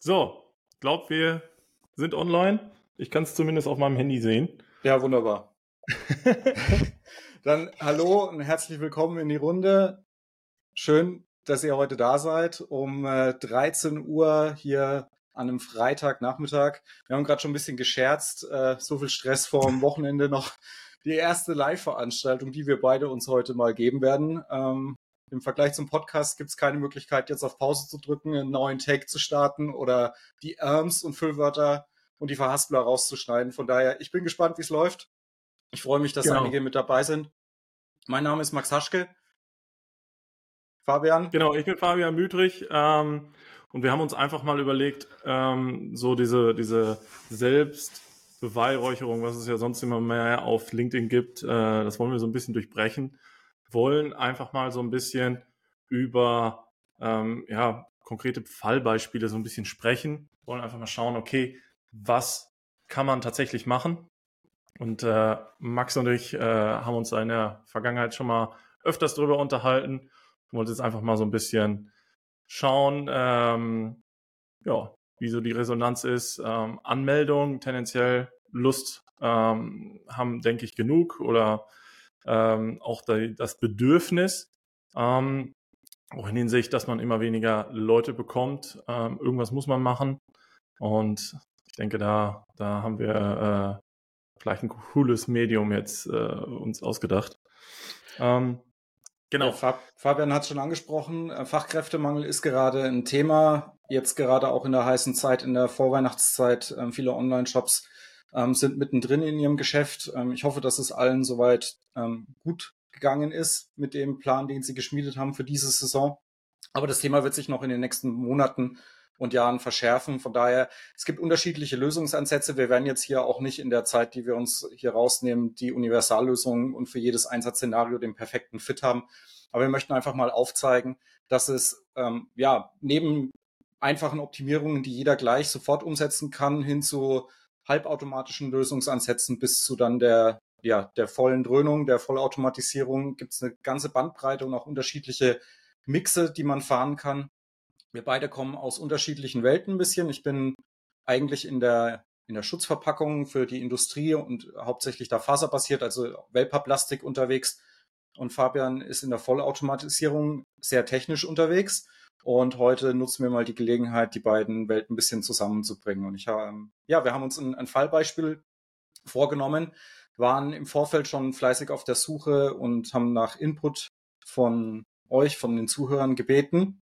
So, glaubt wir sind online. Ich kann es zumindest auf meinem Handy sehen. Ja, wunderbar. Dann hallo und herzlich willkommen in die Runde. Schön, dass ihr heute da seid. Um äh, 13 Uhr hier an einem Freitagnachmittag. Wir haben gerade schon ein bisschen gescherzt. Äh, so viel Stress vor dem Wochenende noch. Die erste Live-Veranstaltung, die wir beide uns heute mal geben werden. Ähm, im Vergleich zum Podcast gibt es keine Möglichkeit, jetzt auf Pause zu drücken, einen neuen Take zu starten oder die Erms und Füllwörter und die Verhaspler rauszuschneiden. Von daher, ich bin gespannt, wie es läuft. Ich freue mich, dass genau. einige mit dabei sind. Mein Name ist Max Haschke. Fabian? Genau, ich bin Fabian Mütrich. Ähm, und wir haben uns einfach mal überlegt, ähm, so diese, diese Selbstbeweihräucherung, was es ja sonst immer mehr auf LinkedIn gibt, äh, das wollen wir so ein bisschen durchbrechen wollen einfach mal so ein bisschen über ähm, ja, konkrete Fallbeispiele so ein bisschen sprechen, wollen einfach mal schauen, okay, was kann man tatsächlich machen? Und äh, Max und ich äh, haben uns in der Vergangenheit schon mal öfters darüber unterhalten. Ich wollte jetzt einfach mal so ein bisschen schauen, ähm, ja, wie so die Resonanz ist. Ähm, Anmeldungen tendenziell Lust ähm, haben, denke ich, genug oder ähm, auch die, das Bedürfnis, ähm, auch in Hinsicht, dass man immer weniger Leute bekommt. Ähm, irgendwas muss man machen. Und ich denke, da, da haben wir äh, vielleicht ein cooles Medium jetzt äh, uns ausgedacht. Ähm, genau. Ja, Fabian hat es schon angesprochen. Äh, Fachkräftemangel ist gerade ein Thema. Jetzt gerade auch in der heißen Zeit, in der Vorweihnachtszeit. Ähm, viele Online-Shops ähm, sind mittendrin in ihrem Geschäft. Ähm, ich hoffe, dass es allen soweit ähm, gut gegangen ist mit dem Plan, den sie geschmiedet haben für diese Saison. Aber das Thema wird sich noch in den nächsten Monaten und Jahren verschärfen. Von daher, es gibt unterschiedliche Lösungsansätze. Wir werden jetzt hier auch nicht in der Zeit, die wir uns hier rausnehmen, die Universallösung und für jedes Einsatzszenario den perfekten Fit haben. Aber wir möchten einfach mal aufzeigen, dass es ähm, ja neben einfachen Optimierungen, die jeder gleich sofort umsetzen kann, hin zu halbautomatischen Lösungsansätzen bis zu dann der, ja, der vollen Dröhnung, der Vollautomatisierung gibt es eine ganze Bandbreite und auch unterschiedliche Mixe, die man fahren kann. Wir beide kommen aus unterschiedlichen Welten ein bisschen. Ich bin eigentlich in der, in der Schutzverpackung für die Industrie und hauptsächlich da faserbasiert, also Wellpapplastik unterwegs. Und Fabian ist in der Vollautomatisierung sehr technisch unterwegs. Und heute nutzen wir mal die Gelegenheit, die beiden Welten ein bisschen zusammenzubringen. Und ich habe, ja, wir haben uns ein, ein Fallbeispiel vorgenommen, waren im Vorfeld schon fleißig auf der Suche und haben nach Input von euch, von den Zuhörern gebeten.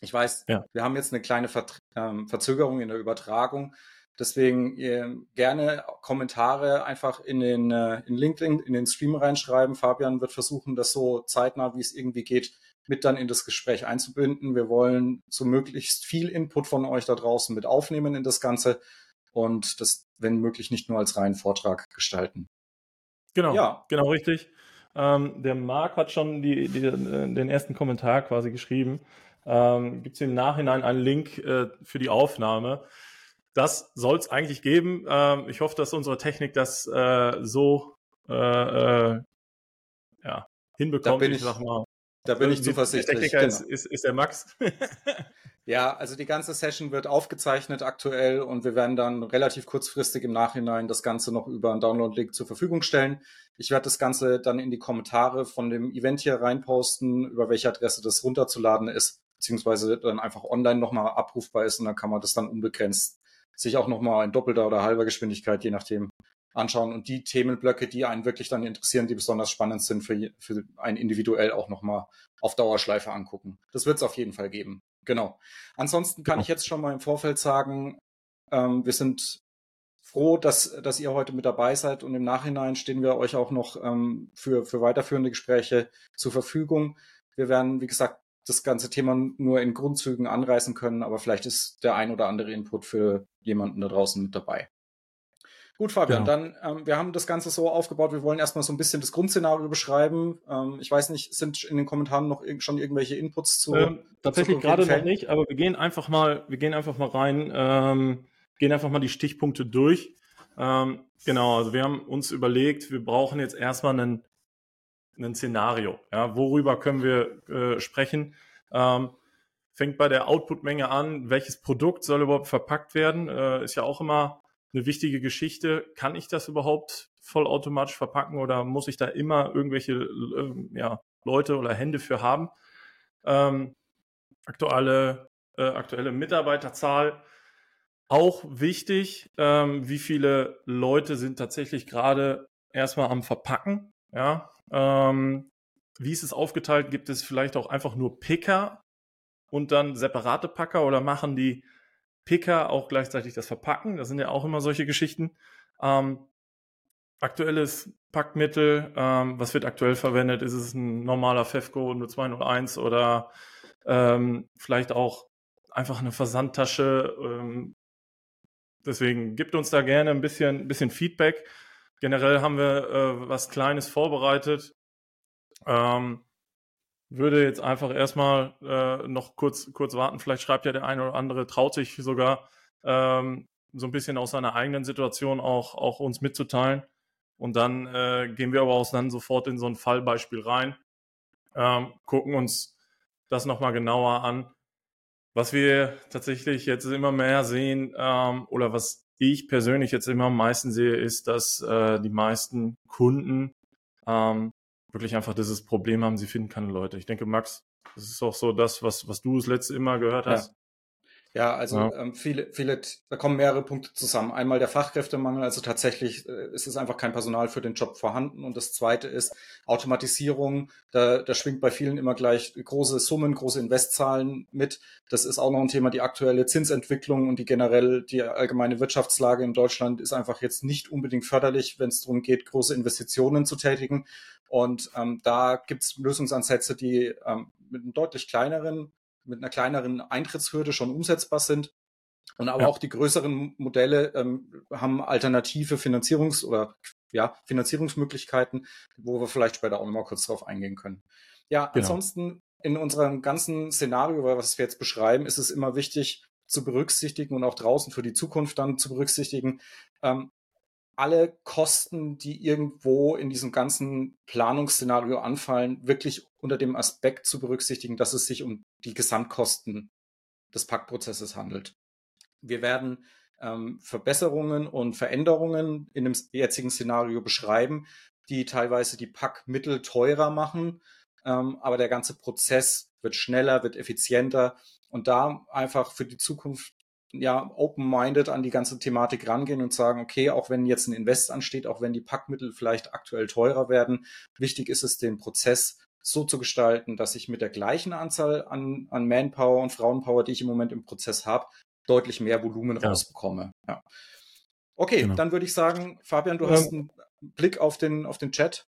Ich weiß, ja. wir haben jetzt eine kleine Ver ähm, Verzögerung in der Übertragung. Deswegen äh, gerne Kommentare einfach in den äh, in LinkedIn, in den Stream reinschreiben. Fabian wird versuchen, das so zeitnah, wie es irgendwie geht, mit dann in das Gespräch einzubinden. Wir wollen so möglichst viel Input von euch da draußen mit aufnehmen in das Ganze und das, wenn möglich, nicht nur als reinen Vortrag gestalten. Genau, ja. genau richtig. Ähm, der Marc hat schon die, die, den ersten Kommentar quasi geschrieben. Ähm, Gibt es im Nachhinein einen Link äh, für die Aufnahme? Das soll es eigentlich geben. Ähm, ich hoffe, dass unsere Technik das äh, so äh, äh ja, hinbekommt. Da bin ich, ich sag mal, da bin ich zuversichtlich. Der Techniker genau. ist, ist, ist der Max. ja, also die ganze Session wird aufgezeichnet aktuell und wir werden dann relativ kurzfristig im Nachhinein das Ganze noch über einen Download-Link zur Verfügung stellen. Ich werde das Ganze dann in die Kommentare von dem Event hier reinposten, über welche Adresse das runterzuladen ist, beziehungsweise dann einfach online nochmal abrufbar ist und dann kann man das dann unbegrenzt sich auch nochmal in doppelter oder halber Geschwindigkeit, je nachdem, anschauen und die Themenblöcke, die einen wirklich dann interessieren, die besonders spannend sind, für, für einen individuell auch nochmal auf Dauerschleife angucken. Das wird es auf jeden Fall geben. Genau. Ansonsten kann ich jetzt schon mal im Vorfeld sagen, ähm, wir sind froh, dass, dass ihr heute mit dabei seid und im Nachhinein stehen wir euch auch noch ähm, für, für weiterführende Gespräche zur Verfügung. Wir werden, wie gesagt, das ganze Thema nur in Grundzügen anreißen können, aber vielleicht ist der ein oder andere Input für jemanden da draußen mit dabei. Gut, Fabian, genau. dann, ähm, wir haben das Ganze so aufgebaut, wir wollen erstmal so ein bisschen das Grundszenario beschreiben. Ähm, ich weiß nicht, sind in den Kommentaren noch ir schon irgendwelche Inputs zu? Ähm, tatsächlich gerade noch nicht, aber wir gehen einfach mal, wir gehen einfach mal rein, ähm, gehen einfach mal die Stichpunkte durch. Ähm, genau, also wir haben uns überlegt, wir brauchen jetzt erstmal einen, einen Szenario. Ja, worüber können wir äh, sprechen? Ähm, fängt bei der Outputmenge an, welches Produkt soll überhaupt verpackt werden, äh, ist ja auch immer eine wichtige Geschichte. Kann ich das überhaupt vollautomatisch verpacken oder muss ich da immer irgendwelche äh, ja, Leute oder Hände für haben? Ähm, aktuelle, äh, aktuelle Mitarbeiterzahl auch wichtig. Ähm, wie viele Leute sind tatsächlich gerade erstmal am Verpacken? Ja, ähm, wie ist es aufgeteilt? Gibt es vielleicht auch einfach nur Picker und dann separate Packer oder machen die Picker auch gleichzeitig das Verpacken? Das sind ja auch immer solche Geschichten. Ähm, aktuelles Packmittel, ähm, was wird aktuell verwendet? Ist es ein normaler FEFCO nur 201 oder ähm, vielleicht auch einfach eine Versandtasche? Ähm, deswegen gibt uns da gerne ein bisschen, bisschen Feedback. Generell haben wir äh, was Kleines vorbereitet. Ähm, würde jetzt einfach erstmal äh, noch kurz, kurz warten. Vielleicht schreibt ja der eine oder andere, traut sich sogar ähm, so ein bisschen aus seiner eigenen Situation auch, auch uns mitzuteilen. Und dann äh, gehen wir aber auch dann sofort in so ein Fallbeispiel rein, ähm, gucken uns das nochmal genauer an. Was wir tatsächlich jetzt immer mehr sehen ähm, oder was ich persönlich jetzt immer am meisten sehe, ist, dass äh, die meisten Kunden ähm, wirklich einfach dieses Problem haben, sie finden keine Leute. Ich denke, Max, das ist auch so das, was, was du das letzte immer gehört hast. Ja. Ja, also ja. Ähm, viele, viele, da kommen mehrere Punkte zusammen. Einmal der Fachkräftemangel, also tatsächlich äh, ist es einfach kein Personal für den Job vorhanden. Und das zweite ist Automatisierung. Da, da schwingt bei vielen immer gleich große Summen, große Investzahlen mit. Das ist auch noch ein Thema. Die aktuelle Zinsentwicklung und die generell die allgemeine Wirtschaftslage in Deutschland ist einfach jetzt nicht unbedingt förderlich, wenn es darum geht, große Investitionen zu tätigen. Und ähm, da gibt es Lösungsansätze, die ähm, mit einem deutlich kleineren mit einer kleineren Eintrittshürde schon umsetzbar sind. Und aber ja. auch die größeren Modelle ähm, haben alternative Finanzierungs- oder ja, Finanzierungsmöglichkeiten, wo wir vielleicht später auch nochmal kurz drauf eingehen können. Ja, genau. ansonsten in unserem ganzen Szenario, was wir jetzt beschreiben, ist es immer wichtig zu berücksichtigen und auch draußen für die Zukunft dann zu berücksichtigen, ähm, alle Kosten, die irgendwo in diesem ganzen Planungsszenario anfallen, wirklich unter dem Aspekt zu berücksichtigen, dass es sich um die Gesamtkosten des Packprozesses handelt. Wir werden ähm, Verbesserungen und Veränderungen in dem jetzigen Szenario beschreiben, die teilweise die Packmittel teurer machen, ähm, aber der ganze Prozess wird schneller, wird effizienter und da einfach für die Zukunft ja, open-minded an die ganze Thematik rangehen und sagen, okay, auch wenn jetzt ein Invest ansteht, auch wenn die Packmittel vielleicht aktuell teurer werden, wichtig ist es, den Prozess so zu gestalten, dass ich mit der gleichen Anzahl an, an Manpower und Frauenpower, die ich im Moment im Prozess habe, deutlich mehr Volumen ja. rausbekomme. Ja. Okay, genau. dann würde ich sagen, Fabian, du ähm, hast einen Blick auf den, auf den Chat.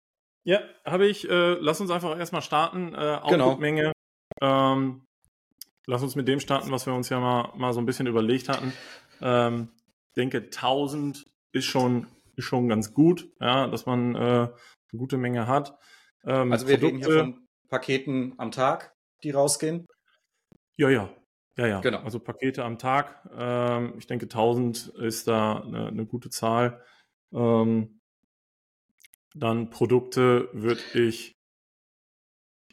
Ja, habe ich. Äh, lass uns einfach erstmal starten. Äh, genau. Output-Menge. Genau. Ähm, Lass uns mit dem starten, was wir uns ja mal, mal so ein bisschen überlegt hatten. Ähm, ich denke, 1000 ist schon, ist schon ganz gut, ja, dass man äh, eine gute Menge hat. Ähm, also wir Produkte, reden hier von Paketen am Tag, die rausgehen? Ja, ja. Ja, ja. Genau. Also Pakete am Tag. Ähm, ich denke, 1000 ist da eine, eine gute Zahl. Ähm, dann Produkte würde ich,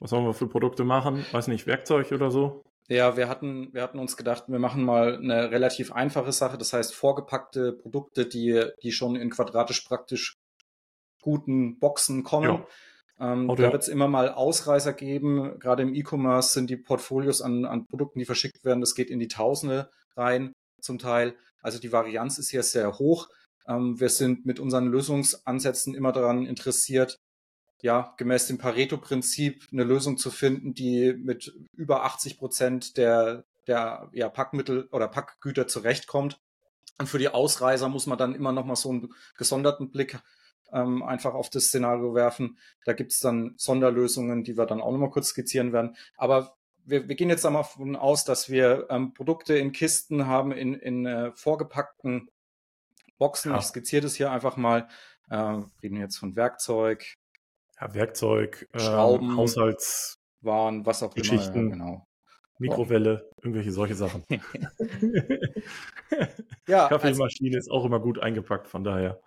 was sollen wir für Produkte machen? Weiß nicht, Werkzeug oder so? Ja, wir hatten, wir hatten uns gedacht, wir machen mal eine relativ einfache Sache, das heißt vorgepackte Produkte, die, die schon in quadratisch praktisch guten Boxen kommen. Ja. Ähm, da wird es immer mal Ausreißer geben. Gerade im E-Commerce sind die Portfolios an, an Produkten, die verschickt werden, das geht in die Tausende rein zum Teil. Also die Varianz ist hier sehr hoch. Ähm, wir sind mit unseren Lösungsansätzen immer daran interessiert, ja, gemäß dem Pareto-Prinzip eine Lösung zu finden, die mit über 80 Prozent der, der ja, Packmittel oder Packgüter zurechtkommt. Und für die Ausreißer muss man dann immer noch mal so einen gesonderten Blick ähm, einfach auf das Szenario werfen. Da gibt es dann Sonderlösungen, die wir dann auch noch mal kurz skizzieren werden. Aber wir, wir gehen jetzt einmal davon aus, dass wir ähm, Produkte in Kisten haben, in, in äh, vorgepackten Boxen. Ja. Ich skizziere das hier einfach mal. Äh, reden jetzt von Werkzeug, ja, Werkzeug, ähm, Schrauben, ähm, Haushaltswaren, was auch Geschichten, immer, ja, genau. Mikrowelle, oh. irgendwelche solche Sachen. ja, Kaffeemaschine ist auch immer gut eingepackt, von daher.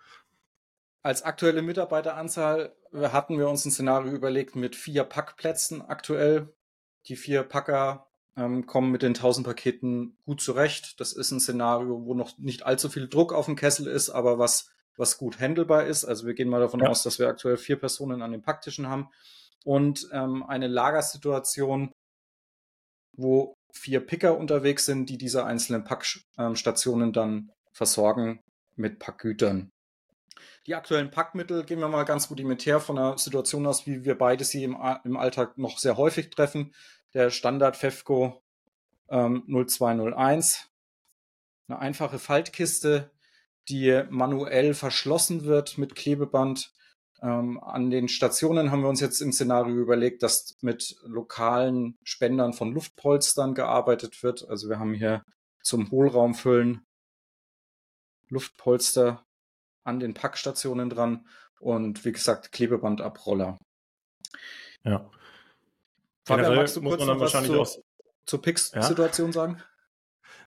Als aktuelle Mitarbeiteranzahl hatten wir uns ein Szenario überlegt mit vier Packplätzen aktuell. Die vier Packer ähm, kommen mit den 1000 Paketen gut zurecht. Das ist ein Szenario, wo noch nicht allzu viel Druck auf dem Kessel ist, aber was, was gut handelbar ist. Also wir gehen mal davon ja. aus, dass wir aktuell vier Personen an den Packtischen haben und ähm, eine Lagersituation, wo vier Picker unterwegs sind, die diese einzelnen Packstationen dann versorgen mit Packgütern. Die aktuellen Packmittel gehen wir mal ganz rudimentär von einer Situation aus, wie wir beide sie im, im Alltag noch sehr häufig treffen. Der Standard FEFCO ähm, 0201, eine einfache Faltkiste, die manuell verschlossen wird mit Klebeband ähm, an den Stationen haben wir uns jetzt im Szenario überlegt, dass mit lokalen Spendern von Luftpolstern gearbeitet wird. Also wir haben hier zum Hohlraumfüllen Luftpolster an den Packstationen dran und wie gesagt Klebebandabroller. Ja. Fabian, magst du kurz noch was zu, zur Pix-Situation ja? sagen?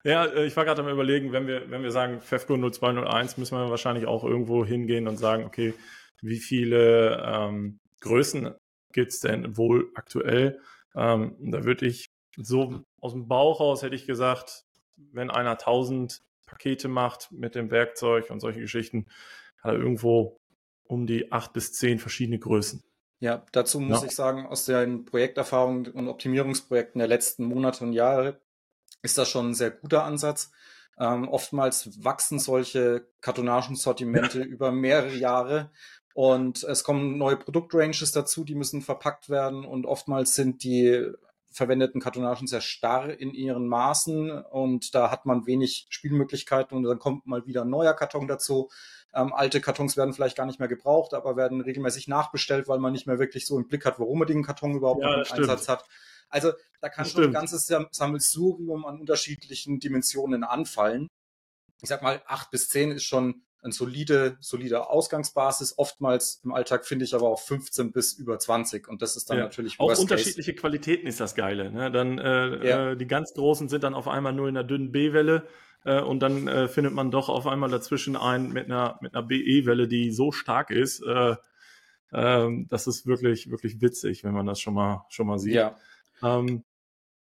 Ja, äh, ich war gerade am überlegen, wenn wir, wenn wir sagen FEFCO 0201, müssen wir wahrscheinlich auch irgendwo hingehen und sagen, okay, wie viele ähm, Größen gibt es denn wohl aktuell? Ähm, da würde ich so aus dem Bauch raus hätte ich gesagt, wenn einer 1000 Pakete macht mit dem Werkzeug und solche Geschichten, hat er irgendwo um die acht bis zehn verschiedene Größen. Ja, dazu muss ja. ich sagen, aus den Projekterfahrungen und Optimierungsprojekten der letzten Monate und Jahre ist das schon ein sehr guter Ansatz. Ähm, oftmals wachsen solche Kartonagensortimente ja. über mehrere Jahre und es kommen neue Produktranges dazu, die müssen verpackt werden und oftmals sind die verwendeten Kartonagen sehr starr in ihren Maßen und da hat man wenig Spielmöglichkeiten und dann kommt mal wieder ein neuer Karton dazu. Ähm, alte Kartons werden vielleicht gar nicht mehr gebraucht, aber werden regelmäßig nachbestellt, weil man nicht mehr wirklich so im Blick hat, warum man den Karton überhaupt ja, noch im Einsatz hat. Also da kann das schon stimmt. ein ganzes Sammelsurium an unterschiedlichen Dimensionen anfallen. Ich sag mal, acht bis zehn ist schon eine solide, solide Ausgangsbasis. Oftmals im Alltag finde ich aber auch 15 bis über 20 und das ist dann ja. natürlich auch unterschiedliche Case. Qualitäten ist das Geile. Ne? Dann äh, ja. äh, die ganz großen sind dann auf einmal nur in der dünnen B-Welle äh, und dann äh, findet man doch auf einmal dazwischen einen mit einer mit einer BE-Welle, die so stark ist. Äh, äh, das ist wirklich wirklich witzig, wenn man das schon mal schon mal sieht. Ja. Ähm,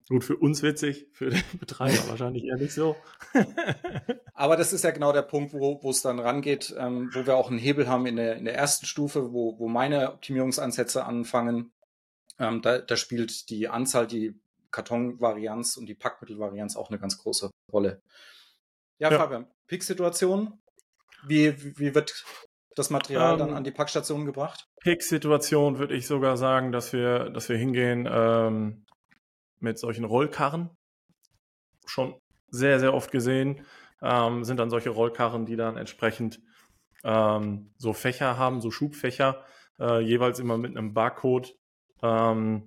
Gut, für uns witzig, für den Betreiber wahrscheinlich eher nicht so. Aber das ist ja genau der Punkt, wo, es dann rangeht, ähm, wo wir auch einen Hebel haben in der, in der ersten Stufe, wo, wo meine Optimierungsansätze anfangen. Ähm, da, da spielt die Anzahl, die Kartonvarianz und die Packmittelvarianz auch eine ganz große Rolle. Ja, ja. Fabian, Peak-Situation. Wie, wie wird das Material ähm, dann an die Packstation gebracht? Peak-Situation würde ich sogar sagen, dass wir, dass wir hingehen, ähm, mit solchen Rollkarren. Schon sehr, sehr oft gesehen. Ähm, sind dann solche Rollkarren, die dann entsprechend ähm, so Fächer haben, so Schubfächer, äh, jeweils immer mit einem Barcode ähm,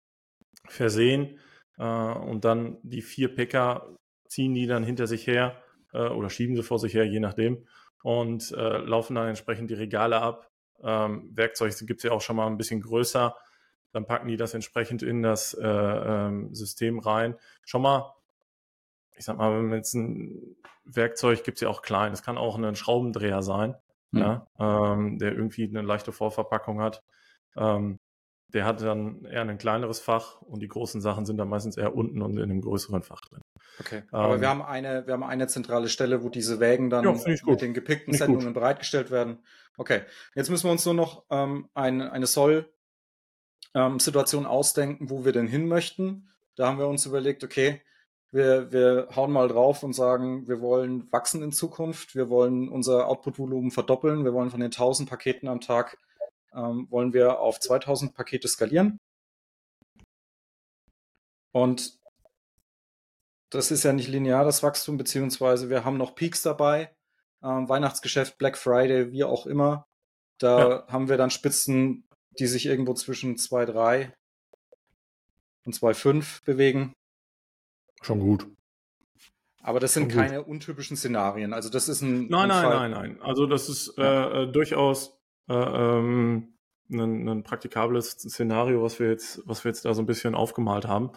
versehen. Äh, und dann die vier Picker ziehen die dann hinter sich her äh, oder schieben sie vor sich her, je nachdem, und äh, laufen dann entsprechend die Regale ab. Ähm, Werkzeug gibt es ja auch schon mal ein bisschen größer dann packen die das entsprechend in das äh, ähm, System rein. Schon mal, ich sag mal, wenn jetzt ein Werkzeug gibt es ja auch klein, es kann auch ein Schraubendreher sein, mhm. ja, ähm, der irgendwie eine leichte Vorverpackung hat. Ähm, der hat dann eher ein kleineres Fach und die großen Sachen sind dann meistens eher unten und in einem größeren Fach drin. Okay. Aber ähm, wir haben eine, wir haben eine zentrale Stelle, wo diese Wägen dann ja, mit den gepickten Sendungen bereitgestellt werden. Okay. Jetzt müssen wir uns nur noch ähm, ein, eine Soll ähm, ausdenken, wo wir denn hin möchten. Da haben wir uns überlegt, okay, wir, wir hauen mal drauf und sagen, wir wollen wachsen in Zukunft, wir wollen unser Output-Volumen verdoppeln, wir wollen von den 1000 Paketen am Tag, ähm, wollen wir auf 2000 Pakete skalieren. Und das ist ja nicht linear, das Wachstum, beziehungsweise wir haben noch Peaks dabei, ähm, Weihnachtsgeschäft, Black Friday, wie auch immer. Da ja. haben wir dann Spitzen, die sich irgendwo zwischen 2,3 und 2,5 bewegen. Schon gut. Aber das sind keine untypischen Szenarien. Also das ist ein. Nein, ein nein, nein, nein. Also das ist ja. äh, durchaus äh, ähm, ein, ein, praktikables Szenario, was wir jetzt, was wir jetzt da so ein bisschen aufgemalt haben.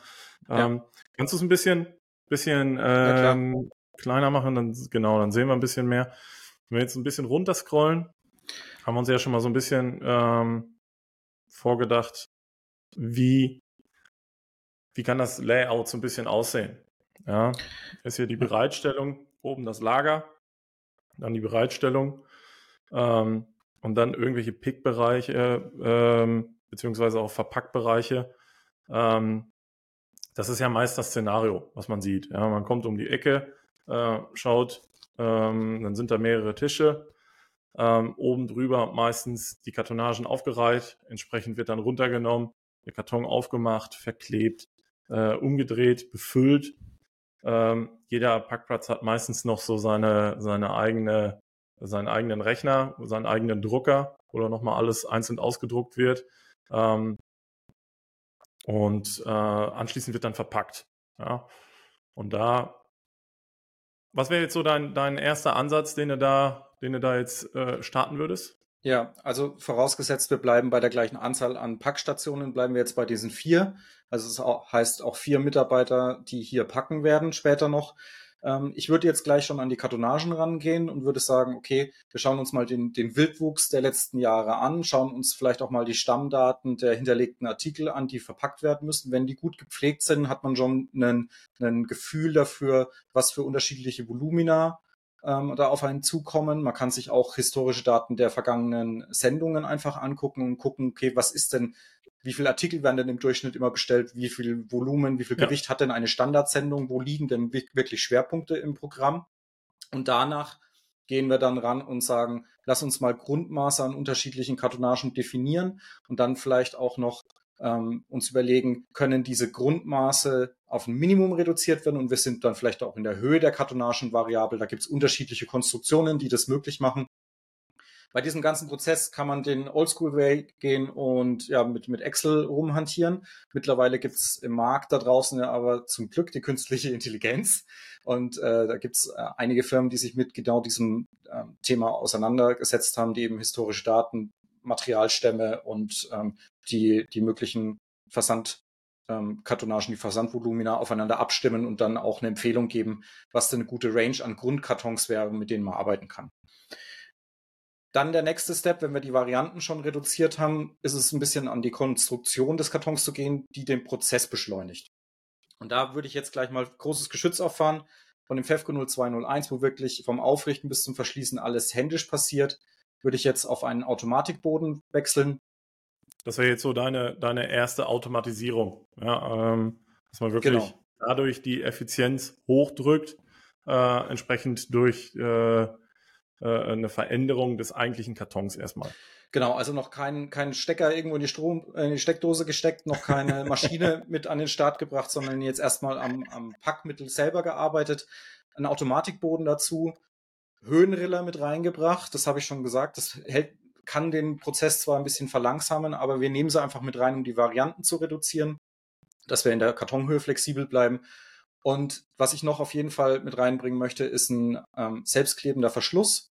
Ähm, ja. Kannst du es ein bisschen, bisschen ähm, kleiner machen? Dann genau, dann sehen wir ein bisschen mehr. Wenn wir jetzt ein bisschen runterscrollen, haben wir uns ja schon mal so ein bisschen ähm, vorgedacht, wie wie kann das Layout so ein bisschen aussehen? Ja, ist hier die Bereitstellung, oben das Lager, dann die Bereitstellung ähm, und dann irgendwelche Pickbereiche ähm, beziehungsweise auch Verpackbereiche. Ähm, das ist ja meist das Szenario, was man sieht. Ja, man kommt um die Ecke, äh, schaut, ähm, dann sind da mehrere Tische. Ähm, oben drüber meistens die Kartonagen aufgereiht, entsprechend wird dann runtergenommen, der Karton aufgemacht, verklebt, äh, umgedreht, befüllt. Ähm, jeder Packplatz hat meistens noch so seine, seine eigene, seinen eigenen Rechner, seinen eigenen Drucker, wo dann nochmal alles einzeln ausgedruckt wird. Ähm, und äh, anschließend wird dann verpackt. Ja. Und da, was wäre jetzt so dein, dein erster Ansatz, den du da, den du da jetzt äh, starten würdest? Ja, also vorausgesetzt, wir bleiben bei der gleichen Anzahl an Packstationen, bleiben wir jetzt bei diesen vier. Also es heißt auch vier Mitarbeiter, die hier packen werden später noch. Ähm, ich würde jetzt gleich schon an die Kartonagen rangehen und würde sagen, okay, wir schauen uns mal den, den Wildwuchs der letzten Jahre an, schauen uns vielleicht auch mal die Stammdaten der hinterlegten Artikel an, die verpackt werden müssen. Wenn die gut gepflegt sind, hat man schon ein Gefühl dafür, was für unterschiedliche Volumina ähm, da auf einen zukommen. Man kann sich auch historische Daten der vergangenen Sendungen einfach angucken und gucken, okay, was ist denn, wie viele Artikel werden denn im Durchschnitt immer bestellt, wie viel Volumen, wie viel ja. Gewicht hat denn eine Standardsendung, wo liegen denn wirklich Schwerpunkte im Programm? Und danach gehen wir dann ran und sagen, lass uns mal Grundmaße an unterschiedlichen Kartonagen definieren und dann vielleicht auch noch ähm, uns überlegen, können diese Grundmaße auf ein Minimum reduziert werden und wir sind dann vielleicht auch in der Höhe der Kartonagen variabel. Da gibt es unterschiedliche Konstruktionen, die das möglich machen. Bei diesem ganzen Prozess kann man den Oldschool-Way gehen und ja mit, mit Excel rumhantieren. Mittlerweile gibt es im Markt da draußen ja aber zum Glück die künstliche Intelligenz. Und äh, da gibt es äh, einige Firmen, die sich mit genau diesem äh, Thema auseinandergesetzt haben, die eben historische Daten Materialstämme und ähm, die, die möglichen Versandkartonagen, ähm, die Versandvolumina aufeinander abstimmen und dann auch eine Empfehlung geben, was denn eine gute Range an Grundkartons wäre, mit denen man arbeiten kann. Dann der nächste Step, wenn wir die Varianten schon reduziert haben, ist es ein bisschen an die Konstruktion des Kartons zu gehen, die den Prozess beschleunigt. Und da würde ich jetzt gleich mal großes Geschütz auffahren von dem FEFCO 0201, wo wirklich vom Aufrichten bis zum Verschließen alles händisch passiert würde ich jetzt auf einen Automatikboden wechseln. Das wäre jetzt so deine, deine erste Automatisierung. Ja, ähm, dass man wirklich genau. dadurch die Effizienz hochdrückt, äh, entsprechend durch äh, äh, eine Veränderung des eigentlichen Kartons erstmal. Genau, also noch kein, kein Stecker irgendwo in die, Strom, in die Steckdose gesteckt, noch keine Maschine mit an den Start gebracht, sondern jetzt erstmal am, am Packmittel selber gearbeitet. Ein Automatikboden dazu, Höhenriller mit reingebracht. Das habe ich schon gesagt. Das hält, kann den Prozess zwar ein bisschen verlangsamen, aber wir nehmen sie einfach mit rein, um die Varianten zu reduzieren, dass wir in der Kartonhöhe flexibel bleiben. Und was ich noch auf jeden Fall mit reinbringen möchte, ist ein ähm, selbstklebender Verschluss,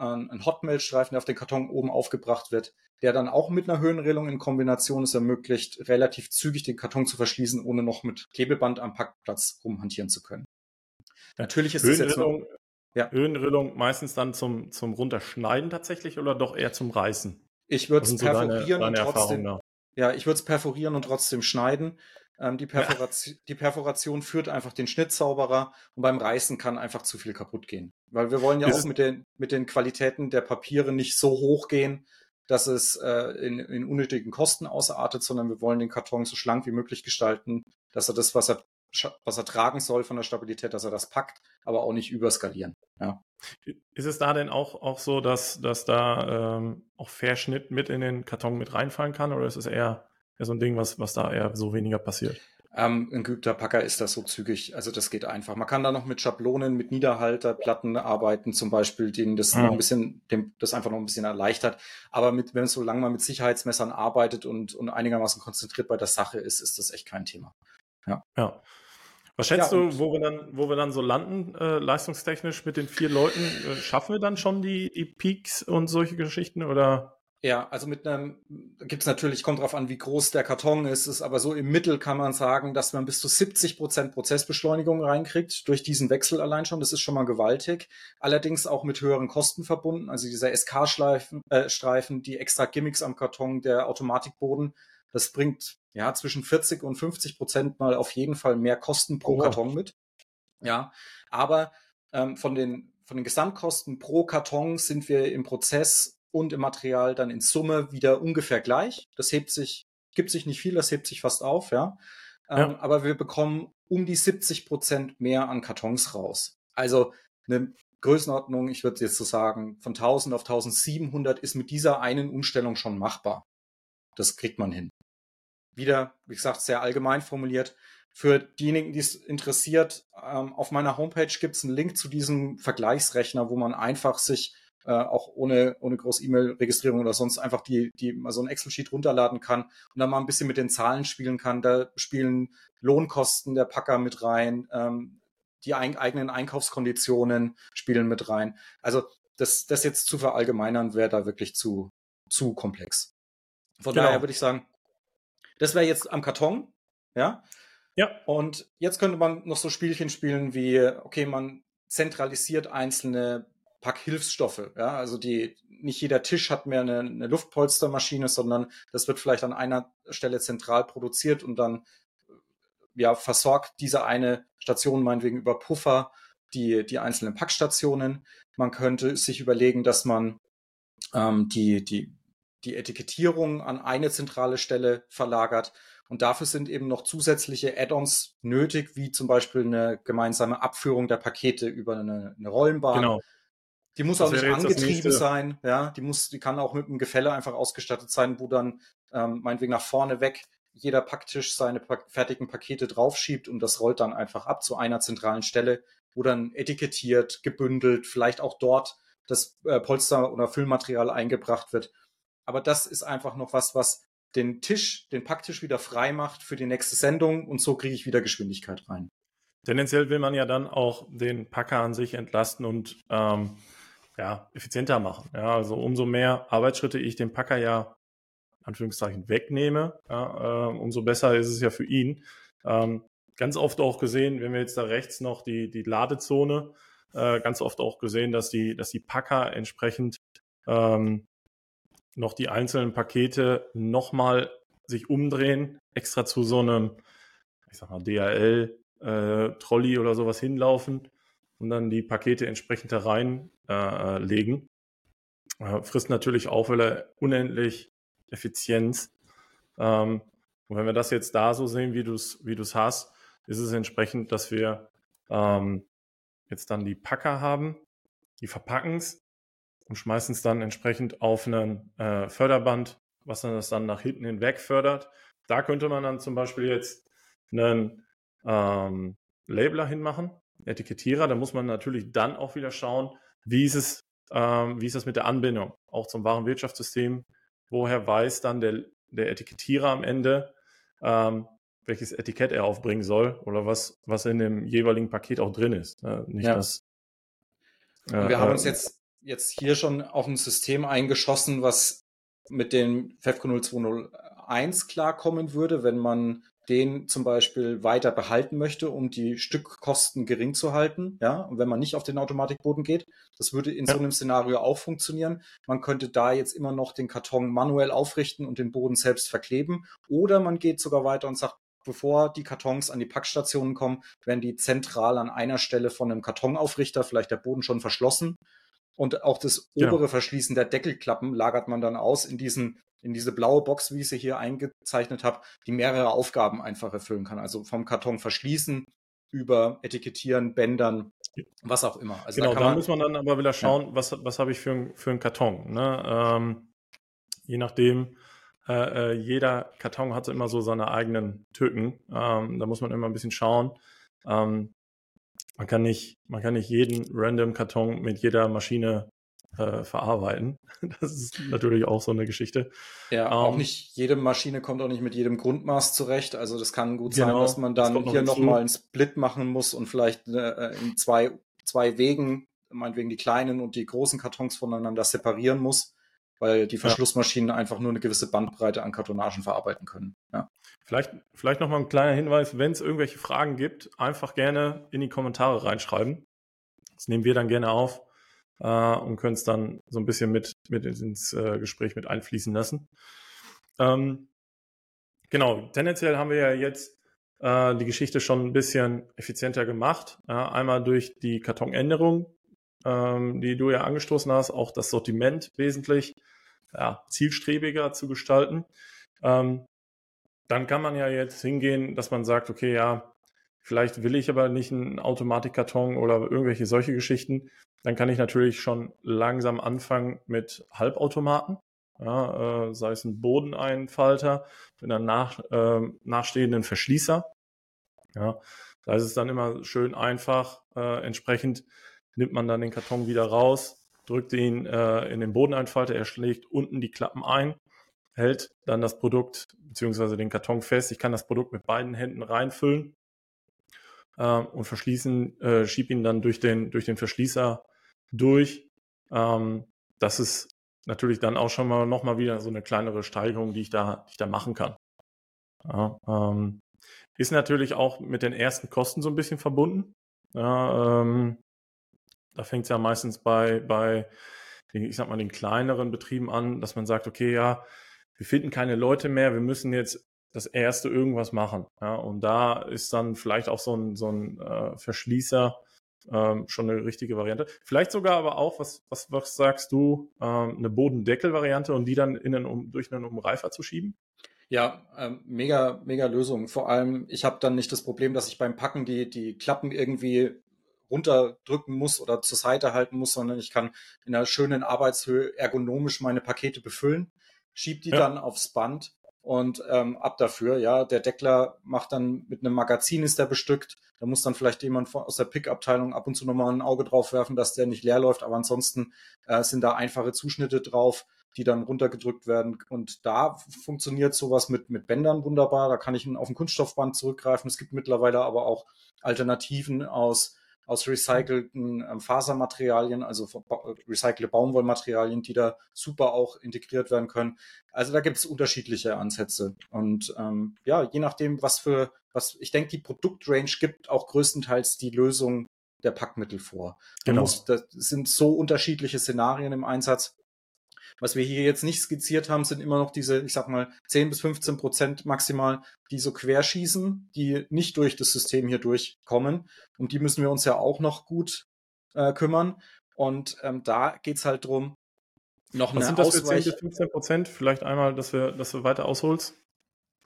ein Hotmelt-Streifen, der auf den Karton oben aufgebracht wird, der dann auch mit einer Höhenregelung in Kombination es ermöglicht, relativ zügig den Karton zu verschließen, ohne noch mit Klebeband am Packplatz rumhantieren zu können. Natürlich ist das jetzt noch, ja. Höhenrillung meistens dann zum, zum Runterschneiden tatsächlich oder doch eher zum Reißen? Ich würde es perforieren deine, deine und trotzdem. Ja, ich würde es perforieren und trotzdem schneiden. Ähm, die, Perforation, ja. die Perforation führt einfach den Schnitt sauberer und beim Reißen kann einfach zu viel kaputt gehen. Weil wir wollen ja Ist auch mit den, mit den Qualitäten der Papiere nicht so hoch gehen, dass es äh, in, in unnötigen Kosten ausartet, sondern wir wollen den Karton so schlank wie möglich gestalten, dass er das, was er was er tragen soll von der Stabilität, dass er das packt, aber auch nicht überskalieren. Ja. Ist es da denn auch, auch so, dass, dass da ähm, auch Verschnitt mit in den Karton mit reinfallen kann oder ist es eher, eher so ein Ding, was, was da eher so weniger passiert? Ähm, ein geübter Packer ist das so zügig, also das geht einfach. Man kann da noch mit Schablonen, mit Niederhalterplatten arbeiten, zum Beispiel, denen das mhm. noch ein bisschen, dem das einfach noch ein bisschen erleichtert. Aber mit, wenn es so lange mal mit Sicherheitsmessern arbeitet und, und einigermaßen konzentriert bei der Sache ist, ist das echt kein Thema. Ja. ja. Was schätzt ja, du, wo wir, dann, wo wir dann so landen, äh, leistungstechnisch mit den vier Leuten? Äh, schaffen wir dann schon die, die Peaks und solche Geschichten oder? Ja, also mit einem, gibt es natürlich, kommt drauf an, wie groß der Karton ist, ist, aber so im Mittel kann man sagen, dass man bis zu 70 Prozent Prozessbeschleunigung reinkriegt durch diesen Wechsel allein schon. Das ist schon mal gewaltig. Allerdings auch mit höheren Kosten verbunden. Also dieser SK-Streifen, äh, Streifen, die extra Gimmicks am Karton, der Automatikboden, Das bringt ja zwischen 40 und 50 Prozent mal auf jeden Fall mehr Kosten pro oh. Karton mit. Ja, aber ähm, von den von den Gesamtkosten pro Karton sind wir im Prozess und im Material dann in Summe wieder ungefähr gleich. Das hebt sich, gibt sich nicht viel, das hebt sich fast auf, ja. Ähm, ja. aber wir bekommen um die 70 Prozent mehr an Kartons raus. Also eine Größenordnung, ich würde jetzt so sagen, von 1000 auf 1700 ist mit dieser einen Umstellung schon machbar. Das kriegt man hin. Wieder, wie gesagt, sehr allgemein formuliert. Für diejenigen, die es interessiert, ähm, auf meiner Homepage gibt es einen Link zu diesem Vergleichsrechner, wo man einfach sich äh, auch ohne, ohne groß E-Mail-Registrierung oder sonst einfach die, die mal so ein Excel-Sheet runterladen kann und dann mal ein bisschen mit den Zahlen spielen kann. Da spielen Lohnkosten der Packer mit rein, ähm, die ein, eigenen Einkaufskonditionen spielen mit rein. Also das, das jetzt zu verallgemeinern wäre da wirklich zu, zu komplex. Von genau. daher würde ich sagen, das wäre jetzt am Karton, ja. Ja. Und jetzt könnte man noch so Spielchen spielen wie, okay, man zentralisiert einzelne Packhilfsstoffe. Ja, also die, nicht jeder Tisch hat mehr eine, eine Luftpolstermaschine, sondern das wird vielleicht an einer Stelle zentral produziert und dann ja, versorgt diese eine Station meinetwegen über Puffer die, die einzelnen Packstationen. Man könnte sich überlegen, dass man ähm, die, die, die Etikettierung an eine zentrale Stelle verlagert. Und dafür sind eben noch zusätzliche Add-ons nötig, wie zum Beispiel eine gemeinsame Abführung der Pakete über eine, eine Rollenbahn. Genau. Die muss das auch nicht angetrieben sein, ja. Die muss, die kann auch mit einem Gefälle einfach ausgestattet sein, wo dann ähm, meinetwegen nach vorne weg jeder Packtisch seine pa fertigen Pakete draufschiebt und das rollt dann einfach ab zu einer zentralen Stelle, wo dann etikettiert, gebündelt, vielleicht auch dort das äh, Polster oder Füllmaterial eingebracht wird. Aber das ist einfach noch was, was den Tisch, den Packtisch wieder frei macht für die nächste Sendung und so kriege ich wieder Geschwindigkeit rein. Tendenziell will man ja dann auch den Packer an sich entlasten und ähm, ja, effizienter machen. Ja, also umso mehr Arbeitsschritte ich dem Packer ja Anführungszeichen wegnehme, ja, äh, umso besser ist es ja für ihn. Ähm, ganz oft auch gesehen, wenn wir jetzt da rechts noch die, die Ladezone, äh, ganz oft auch gesehen, dass die, dass die Packer entsprechend ähm, noch die einzelnen Pakete nochmal sich umdrehen, extra zu so einem, ich sag mal, DHL-Trolley äh, oder sowas hinlaufen und dann die Pakete entsprechend da reinlegen. Äh, äh, frisst natürlich auch, weil er unendlich Effizienz. Ähm, und wenn wir das jetzt da so sehen, wie du es wie du's hast, ist es entsprechend, dass wir ähm, jetzt dann die Packer haben, die verpacken es und schmeißen es dann entsprechend auf einen äh, Förderband, was dann das dann nach hinten hinweg fördert. Da könnte man dann zum Beispiel jetzt einen ähm, Labeler hinmachen, Etikettierer. Da muss man natürlich dann auch wieder schauen, wie ist es, ähm, wie ist das mit der Anbindung, auch zum Warenwirtschaftssystem woher weiß dann der, der Etikettierer am Ende, ähm, welches Etikett er aufbringen soll oder was, was in dem jeweiligen Paket auch drin ist. Äh, nicht ja. das. Äh, wir haben uns äh, jetzt, jetzt hier schon auf ein System eingeschossen, was mit dem FEFCO 0201 klarkommen würde, wenn man den zum Beispiel weiter behalten möchte, um die Stückkosten gering zu halten, ja, und wenn man nicht auf den Automatikboden geht, das würde in ja. so einem Szenario auch funktionieren. Man könnte da jetzt immer noch den Karton manuell aufrichten und den Boden selbst verkleben, oder man geht sogar weiter und sagt, bevor die Kartons an die Packstationen kommen, werden die zentral an einer Stelle von einem Kartonaufrichter, vielleicht der Boden schon verschlossen. Und auch das obere ja. Verschließen der Deckelklappen lagert man dann aus in diesen in diese blaue Box, wie ich sie hier eingezeichnet habe, die mehrere Aufgaben einfach erfüllen kann. Also vom Karton verschließen, über Etikettieren, Bändern, was auch immer. Also genau, da, da muss man dann aber wieder schauen, ja. was, was habe ich für, für einen Karton. Ne? Ähm, je nachdem, äh, äh, jeder Karton hat immer so seine eigenen Tücken. Ähm, da muss man immer ein bisschen schauen. Ähm, man kann nicht, man kann nicht jeden random Karton mit jeder Maschine äh, verarbeiten. Das ist natürlich auch so eine Geschichte. Ja, um, auch ähm, nicht jede Maschine kommt auch nicht mit jedem Grundmaß zurecht. Also das kann gut genau, sein, dass man dann noch hier nochmal einen Split machen muss und vielleicht äh, in zwei, zwei Wegen, meinetwegen die kleinen und die großen Kartons voneinander separieren muss, weil die Verschlussmaschinen ja. einfach nur eine gewisse Bandbreite an Kartonagen verarbeiten können. Ja. Vielleicht, vielleicht nochmal ein kleiner Hinweis, wenn es irgendwelche Fragen gibt, einfach gerne in die Kommentare reinschreiben. Das nehmen wir dann gerne auf äh, und können es dann so ein bisschen mit, mit ins äh, Gespräch mit einfließen lassen. Ähm, Genau, tendenziell haben wir ja jetzt äh, die Geschichte schon ein bisschen effizienter gemacht. Ja, einmal durch die Kartonänderung, ähm, die du ja angestoßen hast, auch das Sortiment wesentlich ja, zielstrebiger zu gestalten. Ähm, dann kann man ja jetzt hingehen, dass man sagt, okay, ja, vielleicht will ich aber nicht einen Automatikkarton oder irgendwelche solche Geschichten. Dann kann ich natürlich schon langsam anfangen mit Halbautomaten. Ja, äh, sei es ein Bodeneinfalter mit einem nach, äh, nachstehenden Verschließer. Ja, da ist es dann immer schön einfach. Äh, entsprechend nimmt man dann den Karton wieder raus, drückt ihn äh, in den Bodeneinfalter, er schlägt unten die Klappen ein, hält dann das Produkt bzw. den Karton fest. Ich kann das Produkt mit beiden Händen reinfüllen äh, und verschließen, äh, schieb ihn dann durch den, durch den Verschließer durch. Ähm, das ist natürlich dann auch schon mal nochmal wieder so eine kleinere Steigerung, die ich da, die ich da machen kann. Ja, ähm, ist natürlich auch mit den ersten Kosten so ein bisschen verbunden. Ja, ähm, da fängt es ja meistens bei, bei den, ich sag mal, den kleineren Betrieben an, dass man sagt, okay, ja, wir finden keine Leute mehr, wir müssen jetzt das erste irgendwas machen. Ja, und da ist dann vielleicht auch so ein, so ein äh, Verschließer ähm, schon eine richtige Variante. Vielleicht sogar aber auch, was, was, was sagst du, ähm, eine Bodendeckel-Variante und die dann in einen, um, durch einen Umreifer zu schieben? Ja, ähm, mega, mega Lösung. Vor allem, ich habe dann nicht das Problem, dass ich beim Packen die, die Klappen irgendwie runterdrücken muss oder zur Seite halten muss, sondern ich kann in einer schönen Arbeitshöhe ergonomisch meine Pakete befüllen, schieb die ja. dann aufs Band und ähm, ab dafür. Ja, der Deckler macht dann mit einem Magazin ist der bestückt. Da muss dann vielleicht jemand aus der Pick-Abteilung ab und zu nochmal ein Auge drauf werfen, dass der nicht leer läuft. Aber ansonsten äh, sind da einfache Zuschnitte drauf, die dann runtergedrückt werden. Und da funktioniert sowas mit, mit Bändern wunderbar. Da kann ich auf ein Kunststoffband zurückgreifen. Es gibt mittlerweile aber auch Alternativen aus aus recycelten ähm, Fasermaterialien, also recycelte Baumwollmaterialien, die da super auch integriert werden können. Also da gibt es unterschiedliche Ansätze. Und ähm, ja, je nachdem, was für, was, ich denke, die Produktrange gibt auch größtenteils die Lösung der Packmittel vor. Genau. Muss, das sind so unterschiedliche Szenarien im Einsatz. Was wir hier jetzt nicht skizziert haben, sind immer noch diese, ich sag mal, 10 bis 15 Prozent maximal, die so querschießen, die nicht durch das System hier durchkommen. Um die müssen wir uns ja auch noch gut äh, kümmern. Und ähm, da geht's halt drum, noch Was eine sind das Ausweich für 10 bis 15 Prozent? Vielleicht einmal, dass wir, dass du weiter ausholst.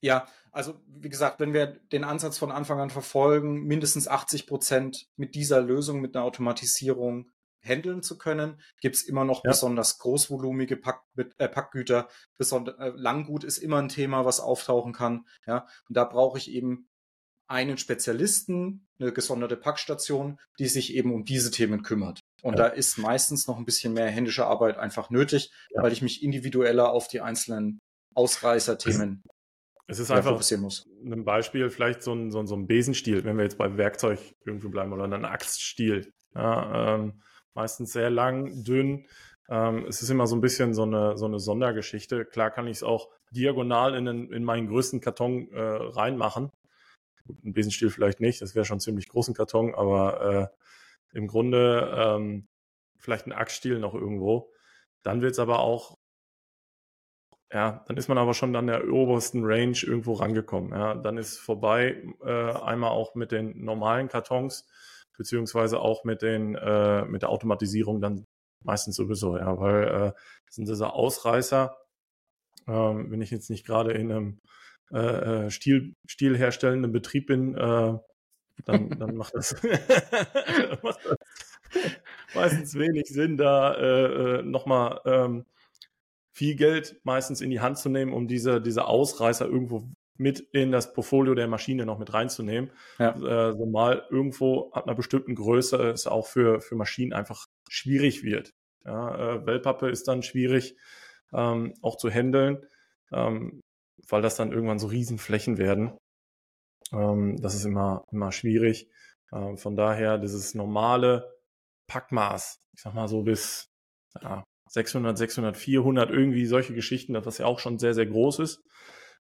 Ja, also wie gesagt, wenn wir den Ansatz von Anfang an verfolgen, mindestens 80 Prozent mit dieser Lösung, mit einer Automatisierung handeln zu können, gibt es immer noch ja. besonders großvolumige Pack, äh, Packgüter. Besonder, äh, Langgut ist immer ein Thema, was auftauchen kann. Ja, und da brauche ich eben einen Spezialisten, eine gesonderte Packstation, die sich eben um diese Themen kümmert. Und ja. da ist meistens noch ein bisschen mehr händische Arbeit einfach nötig, ja. weil ich mich individueller auf die einzelnen Ausreißerthemen es ist einfach muss. ein Beispiel, vielleicht so ein, so, ein, so ein Besenstiel, wenn wir jetzt bei Werkzeug irgendwo bleiben oder ein Axtstiel. Ja, ähm, meistens sehr lang, dünn. Ähm, es ist immer so ein bisschen so eine, so eine Sondergeschichte. Klar kann ich es auch diagonal in, den, in meinen größten Karton äh, reinmachen. Ein Besenstiel vielleicht nicht, das wäre schon ziemlich großen Karton, aber äh, im Grunde ähm, vielleicht ein Axtstiel noch irgendwo. Dann wird es aber auch, ja, dann ist man aber schon an der obersten Range irgendwo rangekommen. Ja, dann ist vorbei, äh, einmal auch mit den normalen Kartons beziehungsweise auch mit den äh, mit der Automatisierung dann meistens sowieso, ja, weil äh, sind diese Ausreißer, ähm, wenn ich jetzt nicht gerade in einem äh, äh Stil, stilherstellenden Betrieb bin, äh, dann, dann macht das, macht das meistens wenig Sinn, da äh, äh, nochmal ähm, viel Geld meistens in die Hand zu nehmen, um diese, diese Ausreißer irgendwo mit in das Portfolio der Maschine noch mit reinzunehmen. Ja. Äh, so mal irgendwo ab einer bestimmten Größe es auch für, für Maschinen einfach schwierig wird. Ja, äh, Wellpappe ist dann schwierig ähm, auch zu handeln, ähm, weil das dann irgendwann so Riesenflächen werden. Ähm, das ist immer, immer schwierig. Ähm, von daher dieses normale Packmaß, ich sag mal so bis ja, 600, 600, 400, irgendwie solche Geschichten, das was ja auch schon sehr, sehr groß ist.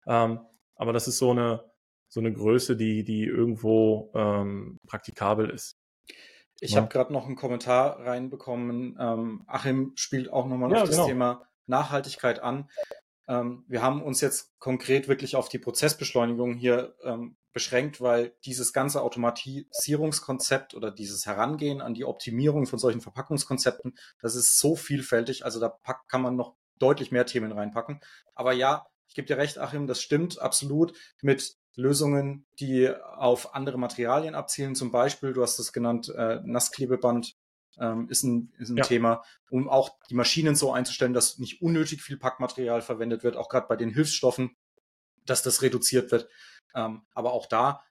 Ähm, aber das ist so eine, so eine Größe, die, die irgendwo ähm, praktikabel ist. Ich ja. habe gerade noch einen Kommentar reinbekommen. Ähm, Achim spielt auch nochmal ja, auf das genau. Thema Nachhaltigkeit an. Ähm, wir haben uns jetzt konkret wirklich auf die Prozessbeschleunigung hier ähm, beschränkt, weil dieses ganze Automatisierungskonzept oder dieses Herangehen an die Optimierung von solchen Verpackungskonzepten, das ist so vielfältig. Also da kann man noch deutlich mehr Themen reinpacken. Aber ja, ich gebe dir recht, Achim, das stimmt absolut mit Lösungen, die auf andere Materialien abzielen. Zum Beispiel, du hast es genannt, äh, Nassklebeband ähm, ist ein, ist ein ja. Thema, um auch die Maschinen so einzustellen, dass nicht unnötig viel Packmaterial verwendet wird, auch gerade bei den Hilfsstoffen, dass das reduziert wird. Ähm, aber auch da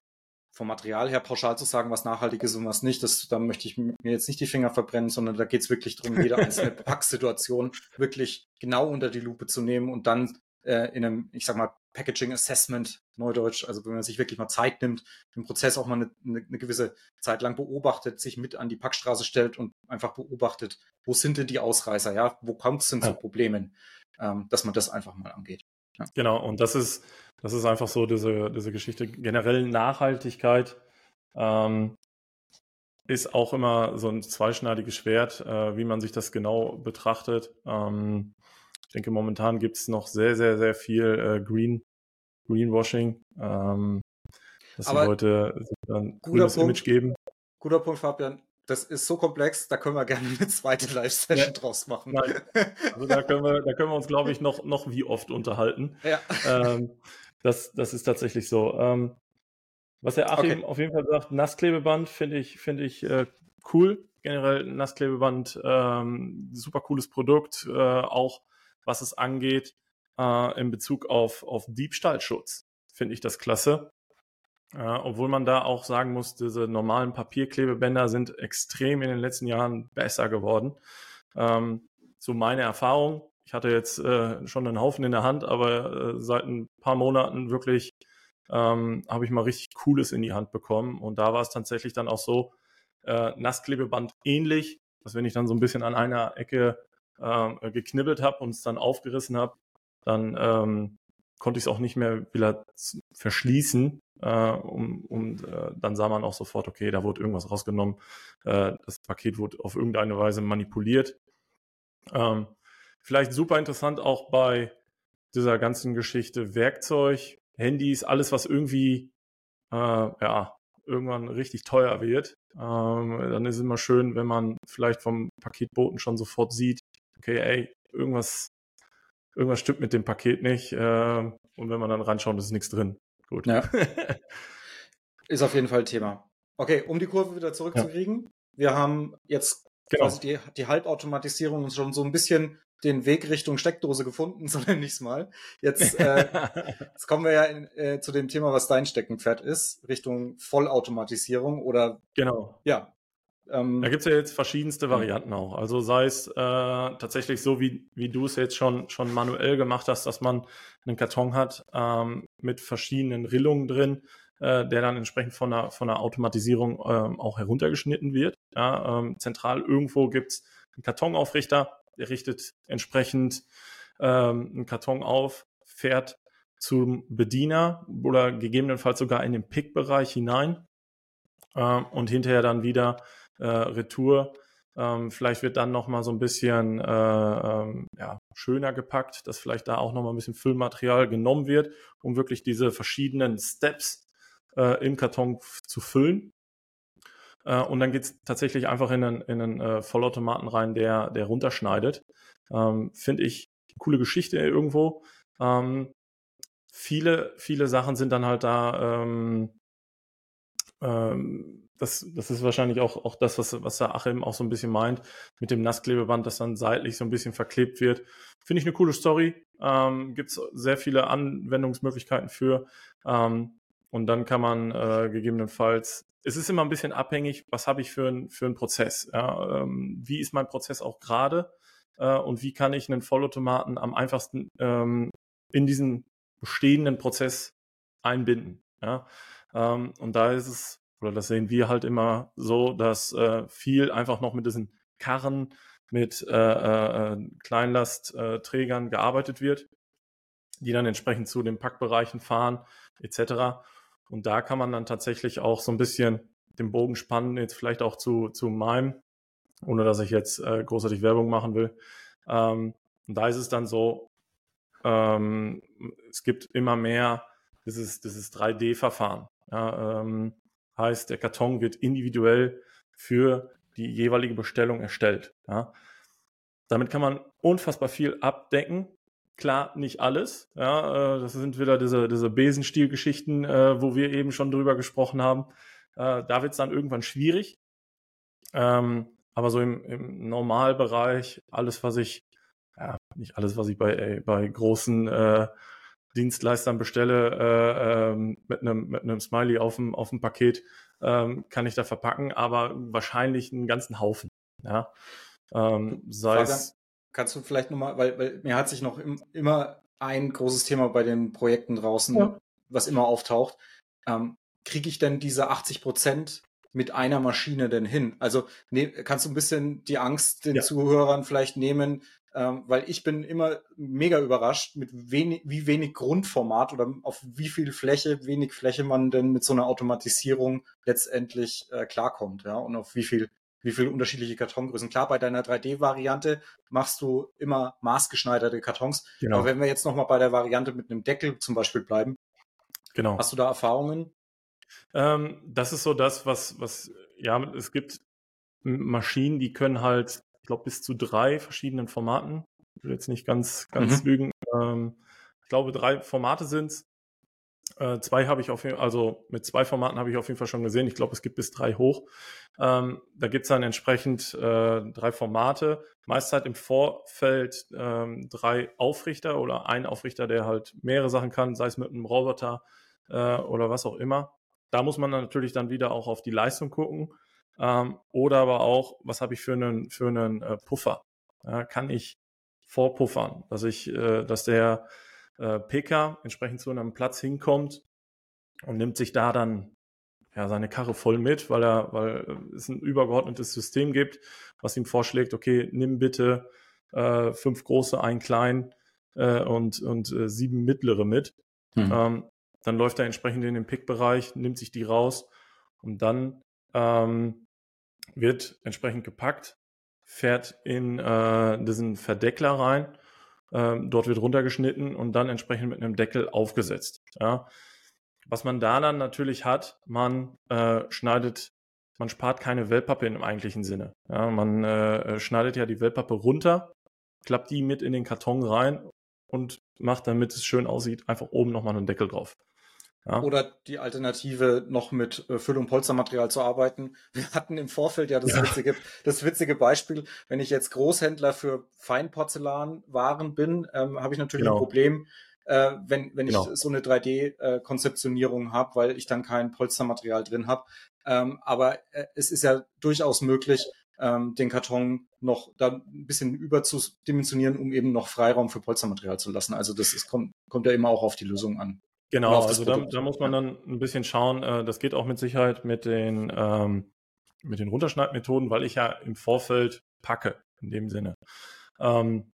vom Material her pauschal zu sagen, was nachhaltig ist und was nicht, das, da möchte ich mir jetzt nicht die Finger verbrennen, sondern da geht es wirklich darum, jede einzelne Packsituation wirklich genau unter die Lupe zu nehmen und dann äh, in einem, ich sag mal, Packaging Assessment, Neudeutsch, also wenn man sich wirklich mal Zeit nimmt, den Prozess auch mal eine, eine, eine, gewisse Zeit lang beobachtet, sich mit an die Packstraße stellt und einfach beobachtet, wo sind denn die Ausreißer, ja, wo kommt es denn ja. zu Problemen, ähm, dass man das einfach mal angeht. Ja. Genau, und das ist, das ist einfach so diese, diese Geschichte. Generell Nachhaltigkeit ähm, ist auch immer so ein zweischneidiges Schwert, äh, wie man sich das genau betrachtet. Ähm, ich denke, momentan gibt es noch sehr, sehr, sehr viel äh, Green, Greenwashing, ähm, dass die Leute dann cooles Punkt, Image geben. Guter Punkt, Fabian. Das ist so komplex, da können wir gerne eine zweite Live-Session ja. draus machen. Nein. Also da können wir, da können wir uns, glaube ich, noch, noch wie oft unterhalten. Ja. Ähm, das, das ist tatsächlich so. Ähm, was der Achim okay. auf jeden Fall sagt, Nassklebeband finde ich, finde ich äh, cool. Generell Nassklebeband, ähm, super cooles Produkt. Äh, auch was es angeht, äh, in Bezug auf, auf Diebstahlschutz. Finde ich das klasse. Äh, obwohl man da auch sagen muss, diese normalen Papierklebebänder sind extrem in den letzten Jahren besser geworden. Ähm, so meine Erfahrung. Ich hatte jetzt äh, schon einen Haufen in der Hand, aber äh, seit ein paar Monaten wirklich ähm, habe ich mal richtig Cooles in die Hand bekommen. Und da war es tatsächlich dann auch so, äh, Nassklebeband ähnlich, dass wenn ich dann so ein bisschen an einer Ecke äh, geknibbelt habe und es dann aufgerissen habe, dann ähm, konnte ich es auch nicht mehr wieder verschließen. Äh, um, und äh, dann sah man auch sofort, okay, da wurde irgendwas rausgenommen. Äh, das Paket wurde auf irgendeine Weise manipuliert. Ähm, vielleicht super interessant auch bei dieser ganzen Geschichte Werkzeug, Handys, alles, was irgendwie äh, ja, irgendwann richtig teuer wird. Ähm, dann ist es immer schön, wenn man vielleicht vom Paketboten schon sofort sieht, okay, ey, irgendwas, irgendwas stimmt mit dem Paket nicht. Äh, und wenn man dann reinschaut, ist nichts drin. Gut. Ja. ist auf jeden Fall Thema. Okay, um die Kurve wieder zurückzukriegen. Ja. Wir haben jetzt genau. quasi die, die Halbautomatisierung schon so ein bisschen den Weg Richtung Steckdose gefunden, so nenne ich es mal. Jetzt, äh, jetzt kommen wir ja in, äh, zu dem Thema, was dein Steckenpferd ist, Richtung Vollautomatisierung oder genau. Ja, ähm, da gibt es ja jetzt verschiedenste Varianten auch. Also sei es äh, tatsächlich so, wie, wie du es jetzt schon, schon manuell gemacht hast, dass man einen Karton hat ähm, mit verschiedenen Rillungen drin, äh, der dann entsprechend von der, von der Automatisierung ähm, auch heruntergeschnitten wird. Ja, ähm, zentral irgendwo gibt es einen Kartonaufrichter, der richtet entsprechend ähm, einen Karton auf, fährt zum Bediener oder gegebenenfalls sogar in den Pick-Bereich hinein äh, und hinterher dann wieder äh, Retour. Ähm, vielleicht wird dann nochmal so ein bisschen äh, ähm, ja, schöner gepackt, dass vielleicht da auch nochmal ein bisschen Füllmaterial genommen wird, um wirklich diese verschiedenen Steps äh, im Karton zu füllen. Äh, und dann geht es tatsächlich einfach in einen, in einen äh, Vollautomaten rein, der, der runterschneidet. Ähm, Finde ich coole Geschichte irgendwo. Ähm, viele, viele Sachen sind dann halt da ähm, ähm, das, das ist wahrscheinlich auch, auch das, was, was der Achim auch so ein bisschen meint, mit dem Nassklebeband, das dann seitlich so ein bisschen verklebt wird. Finde ich eine coole Story. Ähm, Gibt es sehr viele Anwendungsmöglichkeiten für. Ähm, und dann kann man äh, gegebenenfalls, es ist immer ein bisschen abhängig, was habe ich für, ein, für einen Prozess. Ja? Ähm, wie ist mein Prozess auch gerade? Äh, und wie kann ich einen Vollautomaten am einfachsten ähm, in diesen bestehenden Prozess einbinden? Ja? Ähm, und da ist es oder das sehen wir halt immer so, dass äh, viel einfach noch mit diesen Karren, mit äh, äh, äh Kleinlastträgern gearbeitet wird, die dann entsprechend zu den Packbereichen fahren, etc. Und da kann man dann tatsächlich auch so ein bisschen den Bogen spannen, jetzt vielleicht auch zu, zu meinem, ohne dass ich jetzt äh, großartig Werbung machen will. Ähm, und da ist es dann so, ähm, es gibt immer mehr dieses, dieses 3D-Verfahren. Ja, ähm, heißt, der Karton wird individuell für die jeweilige Bestellung erstellt. Ja. Damit kann man unfassbar viel abdecken. Klar, nicht alles. Ja, äh, das sind wieder diese, diese Besenstiel-Geschichten, äh, wo wir eben schon drüber gesprochen haben. Äh, da wird es dann irgendwann schwierig. Ähm, aber so im, im Normalbereich, alles, was ich, ja, nicht alles, was ich bei, bei großen Dienstleistern bestelle, äh, ähm, mit einem mit einem Smiley auf dem, auf dem Paket, ähm, kann ich da verpacken, aber wahrscheinlich einen ganzen Haufen. Ja. Ähm, sei Fabian, es, kannst du vielleicht nochmal, weil, weil mir hat sich noch im, immer ein großes Thema bei den Projekten draußen, ja. was immer auftaucht. Ähm, Kriege ich denn diese 80 Prozent mit einer Maschine denn hin? Also ne, kannst du ein bisschen die Angst den ja. Zuhörern vielleicht nehmen, ähm, weil ich bin immer mega überrascht, mit wenig, wie wenig Grundformat oder auf wie viel Fläche, wenig Fläche man denn mit so einer Automatisierung letztendlich äh, klarkommt, ja, und auf wie viel wie viele unterschiedliche Kartongrößen. Klar, bei deiner 3D-Variante machst du immer maßgeschneiderte Kartons. Genau. Aber wenn wir jetzt nochmal bei der Variante mit einem Deckel zum Beispiel bleiben, genau. hast du da Erfahrungen? Ähm, das ist so das, was, was, ja, es gibt Maschinen, die können halt ich glaube, bis zu drei verschiedenen Formaten. Ich will jetzt nicht ganz, ganz mhm. lügen. Ähm, ich glaube, drei Formate sind es. Äh, zwei habe ich auf jeden Fall, also mit zwei Formaten habe ich auf jeden Fall schon gesehen. Ich glaube, es gibt bis drei hoch. Ähm, da gibt es dann entsprechend äh, drei Formate. Meist halt im Vorfeld ähm, drei Aufrichter oder ein Aufrichter, der halt mehrere Sachen kann, sei es mit einem Roboter äh, oder was auch immer. Da muss man dann natürlich dann wieder auch auf die Leistung gucken. Ähm, oder aber auch, was habe ich für einen, für einen äh, Puffer? Ja, kann ich vorpuffern, dass ich, äh, dass der äh, PK entsprechend zu einem Platz hinkommt und nimmt sich da dann ja, seine Karre voll mit, weil er, weil es ein übergeordnetes System gibt, was ihm vorschlägt, okay, nimm bitte äh, fünf große, ein klein äh, und, und äh, sieben mittlere mit. Mhm. Ähm, dann läuft er entsprechend in den Pick-Bereich, nimmt sich die raus und dann ähm, wird entsprechend gepackt, fährt in äh, diesen Verdeckler rein, ähm, dort wird runtergeschnitten und dann entsprechend mit einem Deckel aufgesetzt. Ja. Was man da dann natürlich hat, man äh, schneidet, man spart keine Wellpappe im eigentlichen Sinne. Ja, man äh, schneidet ja die Wellpappe runter, klappt die mit in den Karton rein und macht, damit es schön aussieht, einfach oben nochmal einen Deckel drauf. Ja. Oder die Alternative, noch mit äh, Füll- und Polstermaterial zu arbeiten. Wir hatten im Vorfeld ja das, ja. Witzige, das witzige Beispiel, wenn ich jetzt Großhändler für Feinporzellanwaren bin, ähm, habe ich natürlich genau. ein Problem, äh, wenn, wenn genau. ich so eine 3D-Konzeptionierung äh, habe, weil ich dann kein Polstermaterial drin habe. Ähm, aber äh, es ist ja durchaus möglich, ähm, den Karton noch da ein bisschen überzudimensionieren, um eben noch Freiraum für Polstermaterial zu lassen. Also das ist, kommt, kommt ja immer auch auf die Lösung an. Genau, also da, da, muss man dann ein bisschen schauen. Äh, das geht auch mit Sicherheit mit den, ähm, mit den Runterschneidmethoden, weil ich ja im Vorfeld packe, in dem Sinne. Ähm,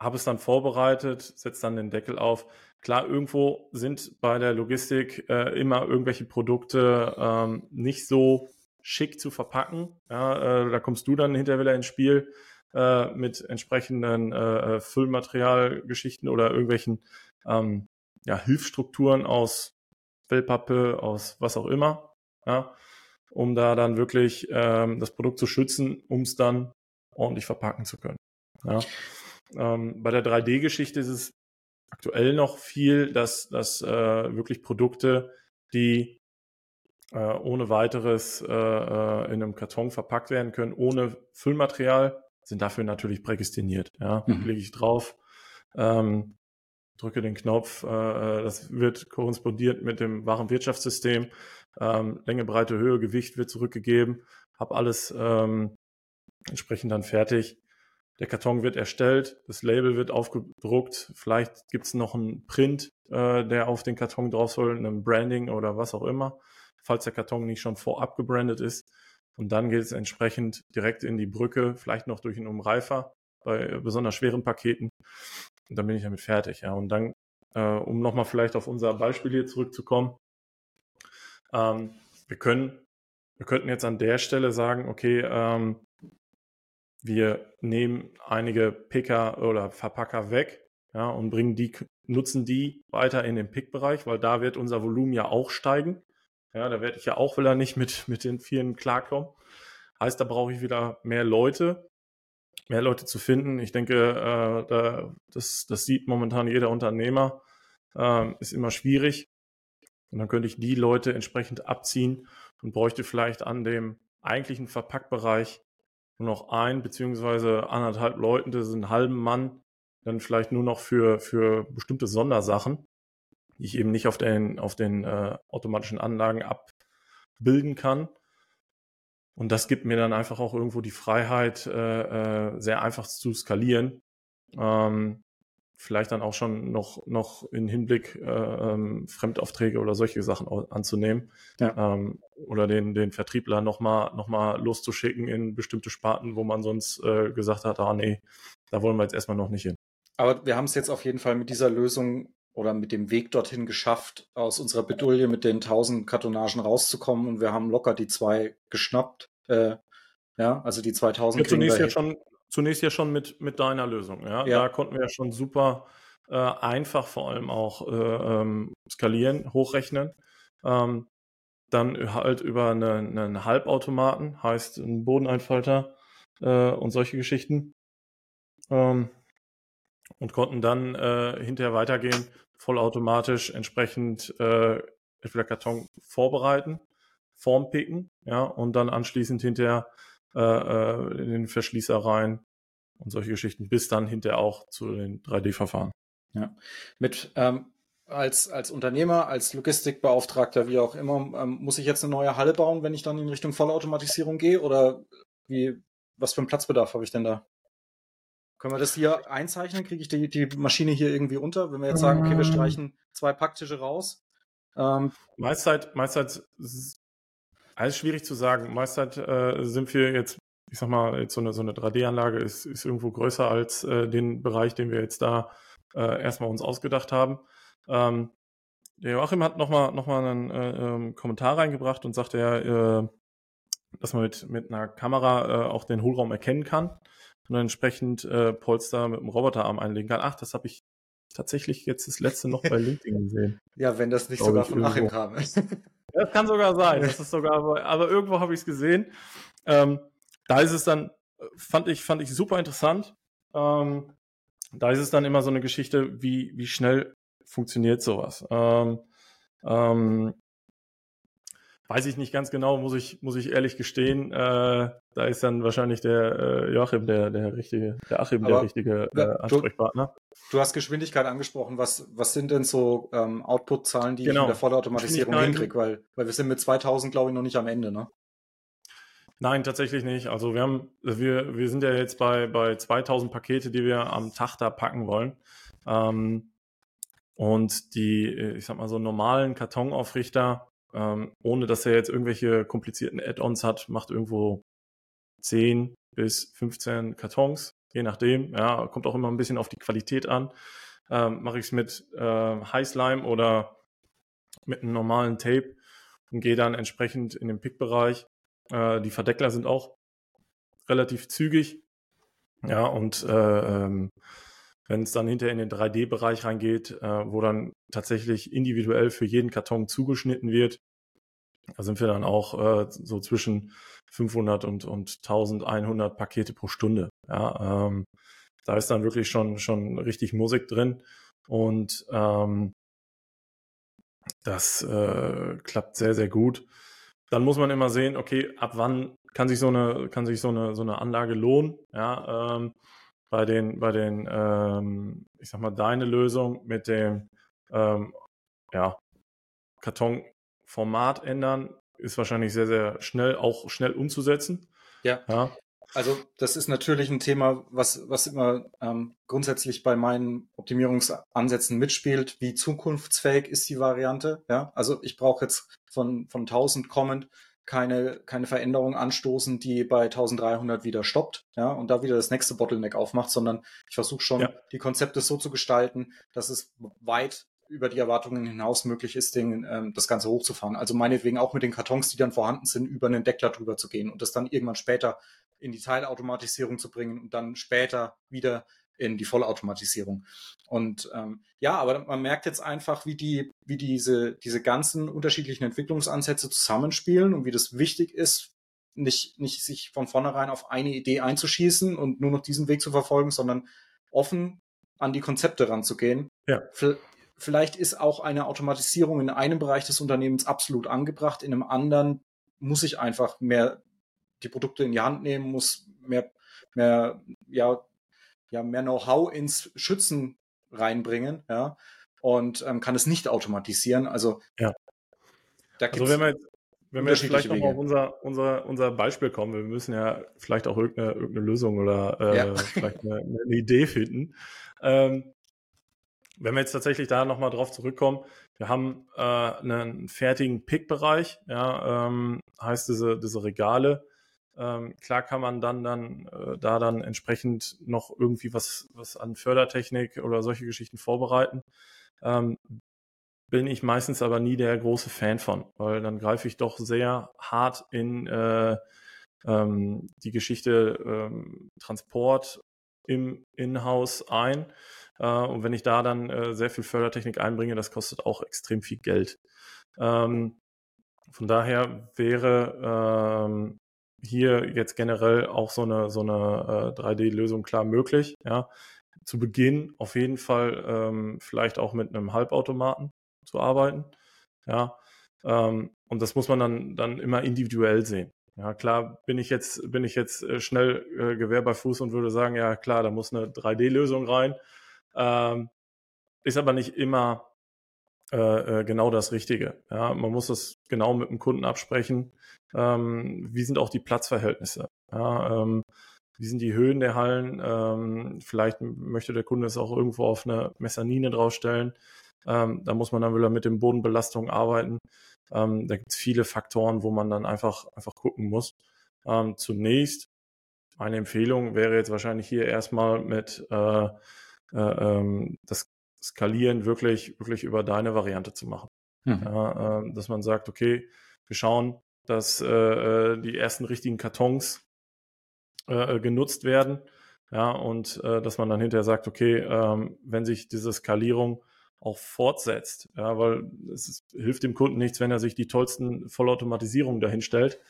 habe es dann vorbereitet, setze dann den Deckel auf. Klar, irgendwo sind bei der Logistik äh, immer irgendwelche Produkte ähm, nicht so schick zu verpacken. Ja, äh, da kommst du dann hinterher wieder ins Spiel äh, mit entsprechenden äh, äh Füllmaterialgeschichten oder irgendwelchen ähm, ja, Hilfsstrukturen aus Wellpappe, aus was auch immer, ja, um da dann wirklich ähm, das Produkt zu schützen, um es dann ordentlich verpacken zu können. Ja. Ähm, bei der 3D-Geschichte ist es aktuell noch viel, dass, dass äh, wirklich Produkte, die äh, ohne weiteres äh, äh in einem Karton verpackt werden können, ohne Füllmaterial, sind dafür natürlich prädestiniert. Ja, mhm. lege ich drauf. Ähm, drücke den Knopf, äh, äh, das wird korrespondiert mit dem Warenwirtschaftssystem. Ähm, Länge, Breite, Höhe, Gewicht wird zurückgegeben, habe alles ähm, entsprechend dann fertig. Der Karton wird erstellt, das Label wird aufgedruckt, vielleicht gibt es noch einen Print, äh, der auf den Karton drauf soll, ein Branding oder was auch immer, falls der Karton nicht schon vorab gebrandet ist. Und dann geht es entsprechend direkt in die Brücke, vielleicht noch durch einen Umreifer bei besonders schweren Paketen. Und dann bin ich damit fertig. Ja. Und dann, äh, um nochmal vielleicht auf unser Beispiel hier zurückzukommen, ähm, wir können, wir könnten jetzt an der Stelle sagen, okay, ähm, wir nehmen einige Picker oder Verpacker weg, ja, und bringen die, nutzen die weiter in den Pick-Bereich, weil da wird unser Volumen ja auch steigen. Ja, da werde ich ja auch wieder nicht mit, mit den vielen klarkommen. Heißt, da brauche ich wieder mehr Leute, mehr Leute zu finden. Ich denke, äh, da, das, das sieht momentan jeder Unternehmer, äh, ist immer schwierig. Und dann könnte ich die Leute entsprechend abziehen und bräuchte vielleicht an dem eigentlichen Verpackbereich nur noch ein beziehungsweise anderthalb Leuten, das ist ein halben Mann, dann vielleicht nur noch für, für bestimmte Sondersachen, die ich eben nicht auf den, auf den äh, automatischen Anlagen abbilden kann. Und das gibt mir dann einfach auch irgendwo die Freiheit, äh, äh, sehr einfach zu skalieren. Ähm, vielleicht dann auch schon noch, noch in Hinblick äh, ähm, Fremdaufträge oder solche Sachen anzunehmen. Ja. Ähm, oder den, den Vertriebler nochmal noch mal loszuschicken in bestimmte Sparten, wo man sonst äh, gesagt hat, ah nee, da wollen wir jetzt erstmal noch nicht hin. Aber wir haben es jetzt auf jeden Fall mit dieser Lösung oder mit dem Weg dorthin geschafft, aus unserer Bedulie mit den 1000 Kartonagen rauszukommen und wir haben locker die zwei geschnappt. Äh, ja, also die 2000. Ja, zunächst ja schon, zunächst ja schon mit, mit deiner Lösung. Ja? ja. Da konnten wir ja schon super äh, einfach vor allem auch äh, ähm, skalieren, hochrechnen. Ähm, dann halt über eine, einen Halbautomaten, heißt ein Bodeneinfalter äh, und solche Geschichten. Ähm, und konnten dann äh, hinterher weitergehen, vollautomatisch entsprechend äh, entweder Karton vorbereiten, Form picken, ja, und dann anschließend hinterher äh, äh in den Verschließer rein und solche Geschichten, bis dann hinterher auch zu den 3D-Verfahren. Ja, mit ähm, als, als Unternehmer, als Logistikbeauftragter, wie auch immer, ähm, muss ich jetzt eine neue Halle bauen, wenn ich dann in Richtung Vollautomatisierung gehe? Oder wie, was für einen Platzbedarf habe ich denn da? Können wir das hier einzeichnen? Kriege ich die, die Maschine hier irgendwie unter? Wenn wir jetzt sagen, okay, wir streichen zwei Packtische raus. Ähm, Meistzeit, Meistzeit alles schwierig zu sagen. Meistzeit äh, sind wir jetzt, ich sag mal, jetzt so eine, so eine 3D-Anlage ist, ist irgendwo größer als äh, den Bereich, den wir jetzt da äh, erstmal uns ausgedacht haben. Ähm, der Joachim hat nochmal noch mal einen äh, ähm, Kommentar reingebracht und sagte ja, äh, dass man mit, mit einer Kamera äh, auch den Hohlraum erkennen kann und dann entsprechend äh, Polster mit dem Roboterarm einlegen kann. Ach, das habe ich tatsächlich jetzt das letzte noch bei LinkedIn gesehen. Ja, wenn das nicht sogar von Achim kam. das kann sogar sein. Das ist sogar, aber, aber irgendwo habe ich es gesehen. Ähm, da ist es dann, fand ich, fand ich super interessant. Ähm, da ist es dann immer so eine Geschichte, wie, wie schnell funktioniert sowas. Ähm, ähm, Weiß ich nicht ganz genau, muss ich, muss ich ehrlich gestehen. Äh, da ist dann wahrscheinlich der äh, Joachim der, der richtige, der Achim Aber, der richtige äh, Ansprechpartner. Du, du, hast Geschwindigkeit angesprochen. Was, was sind denn so ähm, Output-Zahlen, die genau. ich in der Vollautomatisierung hinkriege? Weil, weil wir sind mit 2000, glaube ich, noch nicht am Ende, ne? Nein, tatsächlich nicht. Also wir haben, wir, wir sind ja jetzt bei, bei 2000 Pakete, die wir am Tag da packen wollen. Ähm, und die, ich sag mal so normalen Kartonaufrichter, ähm, ohne dass er jetzt irgendwelche komplizierten Add-ons hat, macht irgendwo 10 bis 15 Kartons, je nachdem. Ja, kommt auch immer ein bisschen auf die Qualität an. Ähm, Mache ich es mit äh, Slime oder mit einem normalen Tape und gehe dann entsprechend in den Pick-Bereich. Äh, die Verdeckler sind auch relativ zügig. Ja, und äh, ähm, wenn es dann hinterher in den 3D-Bereich reingeht, äh, wo dann tatsächlich individuell für jeden Karton zugeschnitten wird, da sind wir dann auch äh, so zwischen 500 und, und 1100 Pakete pro Stunde. Ja, ähm, da ist dann wirklich schon, schon richtig Musik drin und ähm, das äh, klappt sehr, sehr gut. Dann muss man immer sehen, okay, ab wann kann sich so eine, kann sich so eine, so eine Anlage lohnen. Ja, ähm, bei den, bei den, ähm, ich sag mal, deine Lösung mit dem, ähm, ja, Kartonformat ändern, ist wahrscheinlich sehr, sehr schnell, auch schnell umzusetzen. Ja. ja. Also das ist natürlich ein Thema, was, was immer ähm, grundsätzlich bei meinen Optimierungsansätzen mitspielt. Wie zukunftsfähig ist die Variante? Ja, also ich brauche jetzt von, von 1000 kommend keine, keine Veränderung anstoßen, die bei 1300 wieder stoppt, ja, und da wieder das nächste Bottleneck aufmacht, sondern ich versuche schon, ja. die Konzepte so zu gestalten, dass es weit über die Erwartungen hinaus möglich ist, den, ähm, das Ganze hochzufahren. Also meinetwegen auch mit den Kartons, die dann vorhanden sind, über einen Deckler drüber zu gehen und das dann irgendwann später in die Teilautomatisierung zu bringen und dann später wieder in die Vollautomatisierung. Und ähm, ja, aber man merkt jetzt einfach, wie die, wie diese, diese ganzen unterschiedlichen Entwicklungsansätze zusammenspielen und wie das wichtig ist, nicht, nicht sich von vornherein auf eine Idee einzuschießen und nur noch diesen Weg zu verfolgen, sondern offen an die Konzepte ranzugehen. Ja. Vielleicht ist auch eine Automatisierung in einem Bereich des Unternehmens absolut angebracht, in einem anderen muss ich einfach mehr die Produkte in die Hand nehmen, muss mehr, mehr, ja, ja, mehr Know-how ins Schützen reinbringen, ja, und ähm, kann es nicht automatisieren. Also, ja. Da also wenn wir jetzt, wenn wir jetzt vielleicht nochmal auf unser, unser, unser Beispiel kommen, wir müssen ja vielleicht auch irgendeine, irgendeine Lösung oder äh, ja. vielleicht eine, eine, Idee finden. Ähm, wenn wir jetzt tatsächlich da nochmal drauf zurückkommen, wir haben äh, einen fertigen Pick-Bereich, ja, ähm, heißt diese, diese Regale. Ähm, klar kann man dann, dann äh, da dann entsprechend noch irgendwie was, was an Fördertechnik oder solche Geschichten vorbereiten. Ähm, bin ich meistens aber nie der große Fan von, weil dann greife ich doch sehr hart in äh, ähm, die Geschichte ähm, Transport im Inhouse ein. Äh, und wenn ich da dann äh, sehr viel Fördertechnik einbringe, das kostet auch extrem viel Geld. Ähm, von daher wäre ähm, hier jetzt generell auch so eine, so eine äh, 3D-Lösung klar möglich. Ja. Zu Beginn auf jeden Fall ähm, vielleicht auch mit einem Halbautomaten zu arbeiten. Ja. Ähm, und das muss man dann, dann immer individuell sehen. Ja, klar bin ich jetzt, bin ich jetzt äh, schnell äh, Gewehr bei Fuß und würde sagen, ja klar, da muss eine 3D-Lösung rein. Ähm, ist aber nicht immer äh, äh, genau das Richtige. Ja, man muss es genau mit dem Kunden absprechen. Ähm, wie sind auch die Platzverhältnisse? Ja, ähm, wie sind die Höhen der Hallen? Ähm, vielleicht möchte der Kunde es auch irgendwo auf eine Mezanine draufstellen. Ähm, da muss man dann wieder mit den Bodenbelastungen arbeiten. Ähm, da gibt es viele Faktoren, wo man dann einfach, einfach gucken muss. Ähm, zunächst, eine Empfehlung wäre jetzt wahrscheinlich hier erstmal mit äh, äh, ähm, das Skalieren wirklich, wirklich über deine Variante zu machen. Mhm. Ja, äh, dass man sagt, okay, wir schauen, dass äh, äh die ersten richtigen Kartons äh, genutzt werden. Ja, und äh, dass man dann hinterher sagt, okay, ähm, wenn sich diese Skalierung auch fortsetzt, ja, weil es ist, hilft dem Kunden nichts, wenn er sich die tollsten Vollautomatisierungen dahinstellt.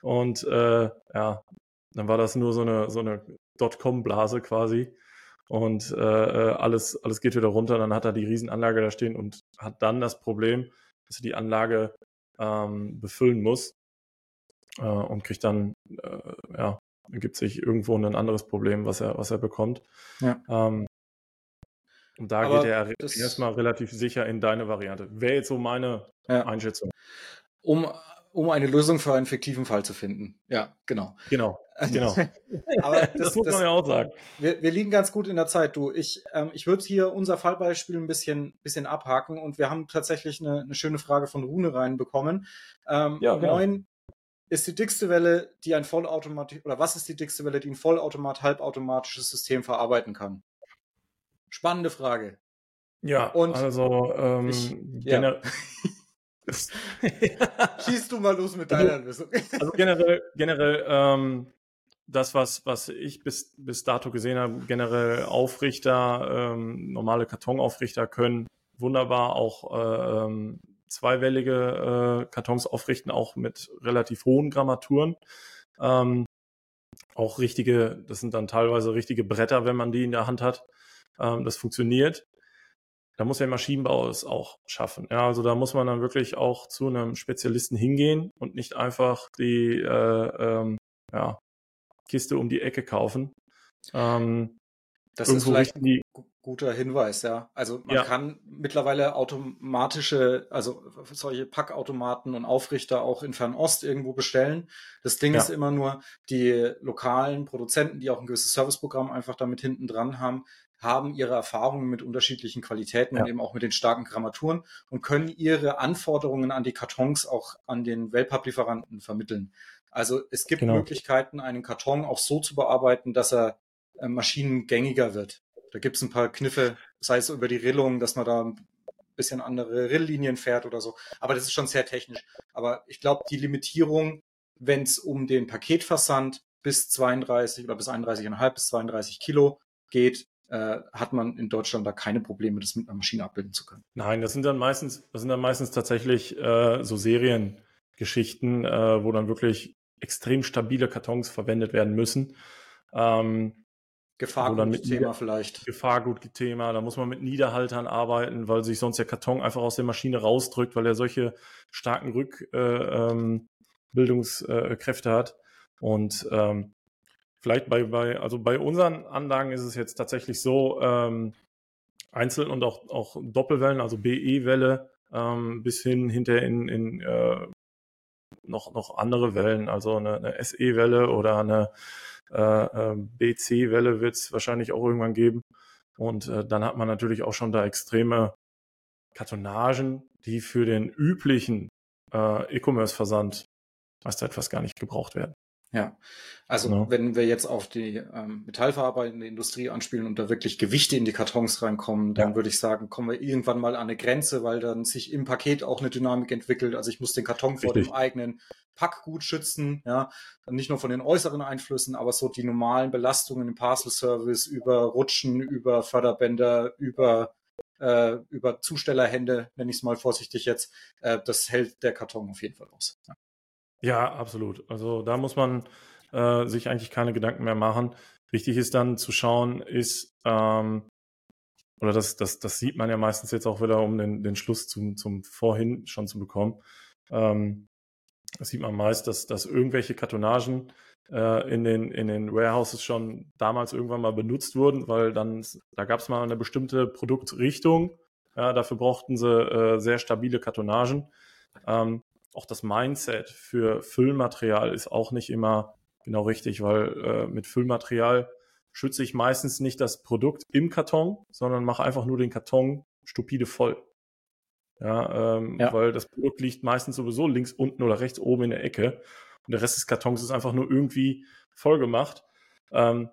Und äh, ja, dann war das nur so eine, so eine Dotcom-Blase quasi und äh, äh, alles, alles geht wieder runter. Dann hat er die Riesenanlage da stehen und hat dann das Problem, dass er die Anlage ähm, befüllen muss äh, und kriegt dann, äh, ja, ergibt sich irgendwo ein anderes Problem, was er, was er bekommt. Ja. Ähm, und da Aber geht er erstmal relativ sicher in deine Variante. Wäre jetzt so meine ja. Einschätzung. Um um eine Lösung für einen fiktiven Fall zu finden. Ja, genau. Genau, genau. Aber das, das muss man ja auch sagen. Wir, wir, liegen ganz gut in der Zeit, du. Ich, ähm, ich würde hier unser Fallbeispiel ein bisschen, bisschen abhaken und wir haben tatsächlich eine, eine schöne Frage von Rune reinbekommen. Ähm, ja, genau. Neun ist die dickste Welle, die ein vollautomatisch oder was ist die dickste Welle, die ein vollautomat halbautomatisches System verarbeiten kann? Spannende Frage. Ja, und also ähm, ich, ja. Schießt du mal los mit also, deiner Lösung. also generell, generell ähm, das, was, was ich bis, bis dato gesehen habe, generell Aufrichter, ähm, normale Kartonaufrichter können wunderbar auch äh, ähm, zweiwellige äh, Kartons aufrichten, auch mit relativ hohen Grammaturen. Ähm, auch richtige, das sind dann teilweise richtige Bretter, wenn man die in der Hand hat. Ähm, das funktioniert da muss der Maschinenbau es auch schaffen. Ja, also da muss man dann wirklich auch zu einem Spezialisten hingehen und nicht einfach die äh, ähm, ja, Kiste um die Ecke kaufen. Ähm, das ist vielleicht ein guter Hinweis, ja. Also man ja. kann mittlerweile automatische, also solche Packautomaten und Aufrichter auch in Fernost irgendwo bestellen. Das Ding ja. ist immer nur, die lokalen Produzenten, die auch ein gewisses Serviceprogramm einfach damit hinten dran haben, haben ihre Erfahrungen mit unterschiedlichen Qualitäten ja. und eben auch mit den starken Grammaturen und können ihre Anforderungen an die Kartons auch an den Wellpapp-Lieferanten vermitteln. Also es gibt genau. Möglichkeiten, einen Karton auch so zu bearbeiten, dass er äh, maschinengängiger wird. Da gibt es ein paar Kniffe, sei es über die Rillung, dass man da ein bisschen andere Rilllinien fährt oder so. Aber das ist schon sehr technisch. Aber ich glaube, die Limitierung, wenn es um den Paketversand bis 32 oder bis 31,5 bis 32 Kilo geht, äh, hat man in Deutschland da keine Probleme, das mit einer Maschine abbilden zu können. Nein, das sind dann meistens, das sind dann meistens tatsächlich äh, so Seriengeschichten, äh, wo dann wirklich extrem stabile Kartons verwendet werden müssen. Ähm, Gefahrgut-Thema vielleicht. Gefahrgut-Thema, da muss man mit Niederhaltern arbeiten, weil sich sonst der Karton einfach aus der Maschine rausdrückt, weil er solche starken Rückbildungskräfte äh, ähm, hat. Und ähm, vielleicht bei, bei, also bei unseren Anlagen ist es jetzt tatsächlich so, ähm, Einzel- und auch, auch Doppelwellen, also BE-Welle, ähm, bis hin hinter in, in äh, noch, noch andere Wellen, also eine, eine SE-Welle oder eine äh, ähm, BC-Welle wird es wahrscheinlich auch irgendwann geben. Und äh, dann hat man natürlich auch schon da extreme Kartonagen, die für den üblichen äh, E-Commerce-Versand meist etwas gar nicht gebraucht werden. Ja, also ja. wenn wir jetzt auf die ähm, metallverarbeitende Industrie anspielen und da wirklich Gewichte in die Kartons reinkommen, dann ja. würde ich sagen, kommen wir irgendwann mal an eine Grenze, weil dann sich im Paket auch eine Dynamik entwickelt. Also ich muss den Karton Richtig. vor dem eigenen Packgut schützen, ja, nicht nur von den äußeren Einflüssen, aber so die normalen Belastungen im Parcel Service über Rutschen, über Förderbänder, über äh, über Zustellerhände, nenne ich es mal vorsichtig jetzt, äh, das hält der Karton auf jeden Fall aus. Ja. Ja, absolut. Also da muss man äh, sich eigentlich keine Gedanken mehr machen. Wichtig ist dann zu schauen, ist, ähm, oder das, das, das sieht man ja meistens jetzt auch wieder, um den, den Schluss zum, zum Vorhin schon zu bekommen. Ähm, das sieht man meist, dass, dass irgendwelche Kartonagen äh, in, den, in den Warehouses schon damals irgendwann mal benutzt wurden, weil dann, da gab es mal eine bestimmte Produktrichtung. Ja, dafür brauchten sie äh, sehr stabile Kartonagen. Ähm, auch das Mindset für Füllmaterial ist auch nicht immer genau richtig, weil äh, mit Füllmaterial schütze ich meistens nicht das Produkt im Karton, sondern mache einfach nur den Karton stupide voll. Ja, ähm, ja, weil das Produkt liegt meistens sowieso links unten oder rechts oben in der Ecke und der Rest des Kartons ist einfach nur irgendwie voll gemacht. Ähm,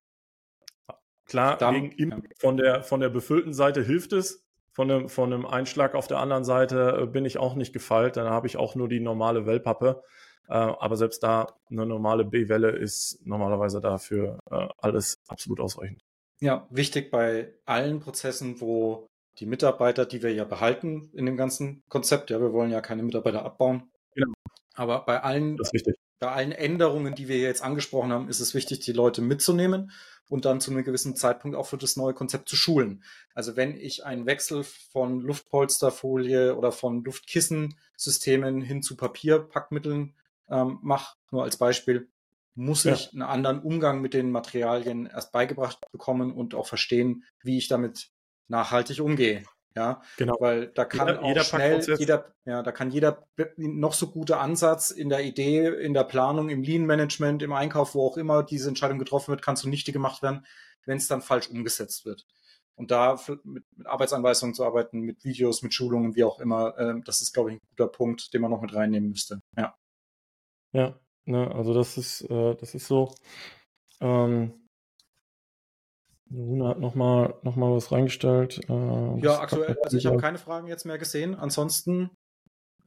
klar, Dann, gegen ja. von der von der befüllten Seite hilft es, von einem, von einem Einschlag auf der anderen Seite äh, bin ich auch nicht gefeilt. Dann habe ich auch nur die normale Wellpappe. Äh, aber selbst da eine normale B-Welle ist normalerweise dafür äh, alles absolut ausreichend. Ja, wichtig bei allen Prozessen, wo die Mitarbeiter, die wir ja behalten in dem ganzen Konzept, ja, wir wollen ja keine Mitarbeiter abbauen. Genau. Aber bei allen, bei allen Änderungen, die wir jetzt angesprochen haben, ist es wichtig, die Leute mitzunehmen und dann zu einem gewissen Zeitpunkt auch für das neue Konzept zu schulen. Also wenn ich einen Wechsel von Luftpolsterfolie oder von Luftkissensystemen hin zu Papierpackmitteln ähm, mache, nur als Beispiel, muss ja. ich einen anderen Umgang mit den Materialien erst beigebracht bekommen und auch verstehen, wie ich damit nachhaltig umgehe. Ja, genau. Weil da kann jeder, auch jeder schnell jeder, ja, da kann jeder noch so gute Ansatz in der Idee, in der Planung, im Lean Management, im Einkauf, wo auch immer diese Entscheidung getroffen wird, kann zunichte gemacht werden, wenn es dann falsch umgesetzt wird. Und da mit, mit Arbeitsanweisungen zu arbeiten, mit Videos, mit Schulungen, wie auch immer, äh, das ist, glaube ich, ein guter Punkt, den man noch mit reinnehmen müsste. Ja. Ja, ne, also das ist, äh, das ist so. Ähm, Rune hat nochmal noch mal was reingestellt. Äh, ja, aktuell, also ich habe keine Fragen jetzt mehr gesehen. Ansonsten,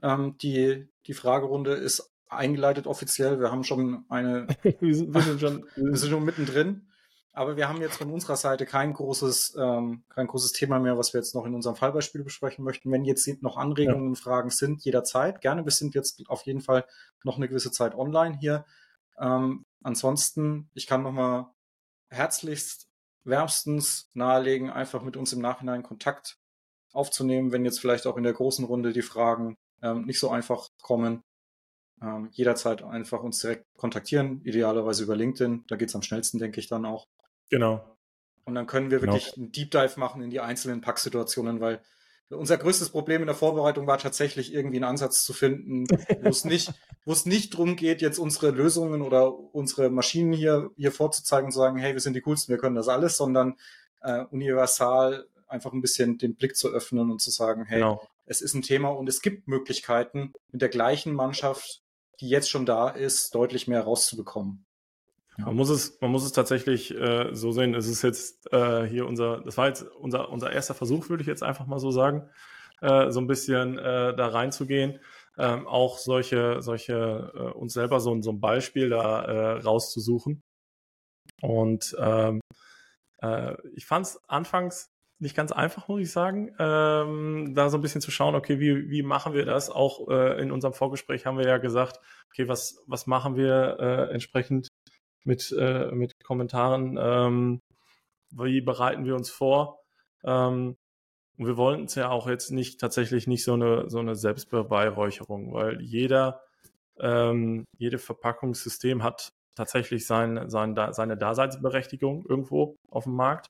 ähm, die, die Fragerunde ist eingeleitet offiziell. Wir haben schon eine. wir, sind, wir, sind schon, wir sind schon mittendrin. Aber wir haben jetzt von unserer Seite kein großes, ähm, kein großes Thema mehr, was wir jetzt noch in unserem Fallbeispiel besprechen möchten. Wenn jetzt noch Anregungen und Fragen sind, jederzeit gerne. Wir sind jetzt auf jeden Fall noch eine gewisse Zeit online hier. Ähm, ansonsten, ich kann nochmal herzlichst wärmstens nahelegen, einfach mit uns im Nachhinein Kontakt aufzunehmen, wenn jetzt vielleicht auch in der großen Runde die Fragen ähm, nicht so einfach kommen. Ähm, jederzeit einfach uns direkt kontaktieren, idealerweise über LinkedIn. Da geht es am schnellsten, denke ich, dann auch. Genau. Und dann können wir genau. wirklich einen Deep Dive machen in die einzelnen Packsituationen, weil unser größtes Problem in der Vorbereitung war tatsächlich irgendwie einen Ansatz zu finden, wo es nicht, wo es nicht drum geht, jetzt unsere Lösungen oder unsere Maschinen hier, hier vorzuzeigen und zu sagen, hey, wir sind die coolsten, wir können das alles, sondern äh, universal einfach ein bisschen den Blick zu öffnen und zu sagen, hey, genau. es ist ein Thema und es gibt Möglichkeiten, mit der gleichen Mannschaft, die jetzt schon da ist, deutlich mehr rauszubekommen. Man muss es, man muss es tatsächlich äh, so sehen. Es ist jetzt äh, hier unser, das war jetzt unser, unser erster Versuch, würde ich jetzt einfach mal so sagen, äh, so ein bisschen äh, da reinzugehen. Ähm, auch solche, solche äh, uns selber so, so ein Beispiel da äh, rauszusuchen. Und ähm, äh, ich fand es anfangs nicht ganz einfach, muss ich sagen, ähm, da so ein bisschen zu schauen, okay, wie, wie machen wir das? Auch äh, in unserem Vorgespräch haben wir ja gesagt, okay, was, was machen wir äh, entsprechend mit, äh, mit Kommentaren? Ähm, wie bereiten wir uns vor? Ähm, und wir wollen es ja auch jetzt nicht tatsächlich nicht so eine, so eine Selbstbeweihräucherung, weil jeder, ähm, jede Verpackungssystem hat tatsächlich sein, sein, seine Daseinsberechtigung irgendwo auf dem Markt.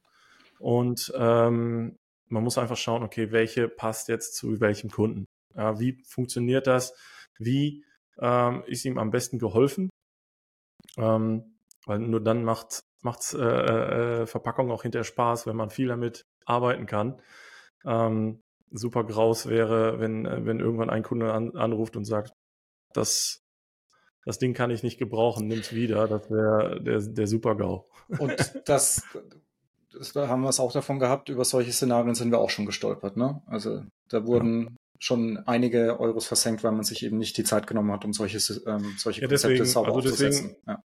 Und ähm, man muss einfach schauen, okay, welche passt jetzt zu welchem Kunden? Ja, wie funktioniert das? Wie ähm, ist ihm am besten geholfen? Ähm, weil nur dann macht macht's, äh, äh, Verpackung auch hinterher Spaß, wenn man viel damit arbeiten kann. Ähm, super graus wäre, wenn, wenn irgendwann ein Kunde an, anruft und sagt, das, das Ding kann ich nicht gebrauchen, nimm's wieder. Das wäre der, der Super-GAU. Und das, da haben wir es auch davon gehabt, über solche Szenarien sind wir auch schon gestolpert. Ne? Also da wurden ja. schon einige Euros versenkt, weil man sich eben nicht die Zeit genommen hat, um solche, ähm, solche ja, Konzepte deswegen, sauber also deswegen, ja.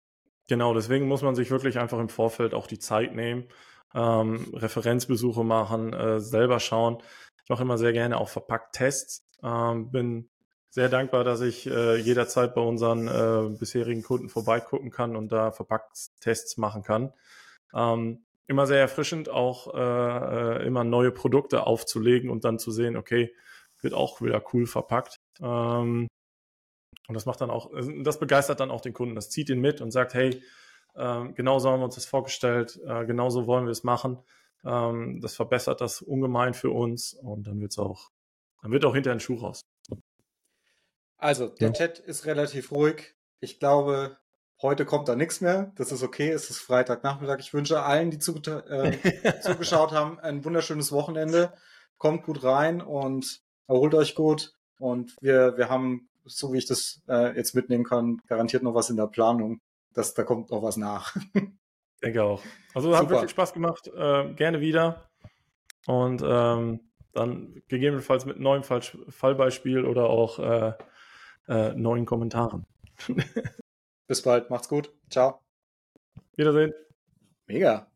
Genau, deswegen muss man sich wirklich einfach im Vorfeld auch die Zeit nehmen, ähm, Referenzbesuche machen, äh, selber schauen. Ich mache immer sehr gerne auch verpackt Tests. Ähm, bin sehr dankbar, dass ich äh, jederzeit bei unseren äh, bisherigen Kunden vorbeigucken kann und da verpackt Tests machen kann. Ähm, immer sehr erfrischend, auch äh, äh, immer neue Produkte aufzulegen und dann zu sehen, okay, wird auch wieder cool verpackt. Ähm, und das macht dann auch, äh, das begeistert dann auch den Kunden. Das zieht ihn mit und sagt, hey, äh, genau so haben wir uns das vorgestellt, äh, genau so wollen wir es machen. Ähm, das verbessert das ungemein für uns und dann wird es auch, dann wird auch hinterher ein Schuh raus. Also, der ja. Chat ist relativ ruhig. Ich glaube, Heute kommt da nichts mehr. Das ist okay. Es ist Freitagnachmittag. Ich wünsche allen, die zu, äh, zugeschaut haben, ein wunderschönes Wochenende. Kommt gut rein und erholt euch gut. Und wir, wir haben, so wie ich das äh, jetzt mitnehmen kann, garantiert noch was in der Planung. Das, da kommt noch was nach. denke auch. Also hat wirklich Spaß gemacht. Äh, gerne wieder. Und ähm, dann gegebenenfalls mit neuem Fallbeispiel oder auch äh, äh, neuen Kommentaren. Bis bald, macht's gut. Ciao. Wiedersehen. Mega.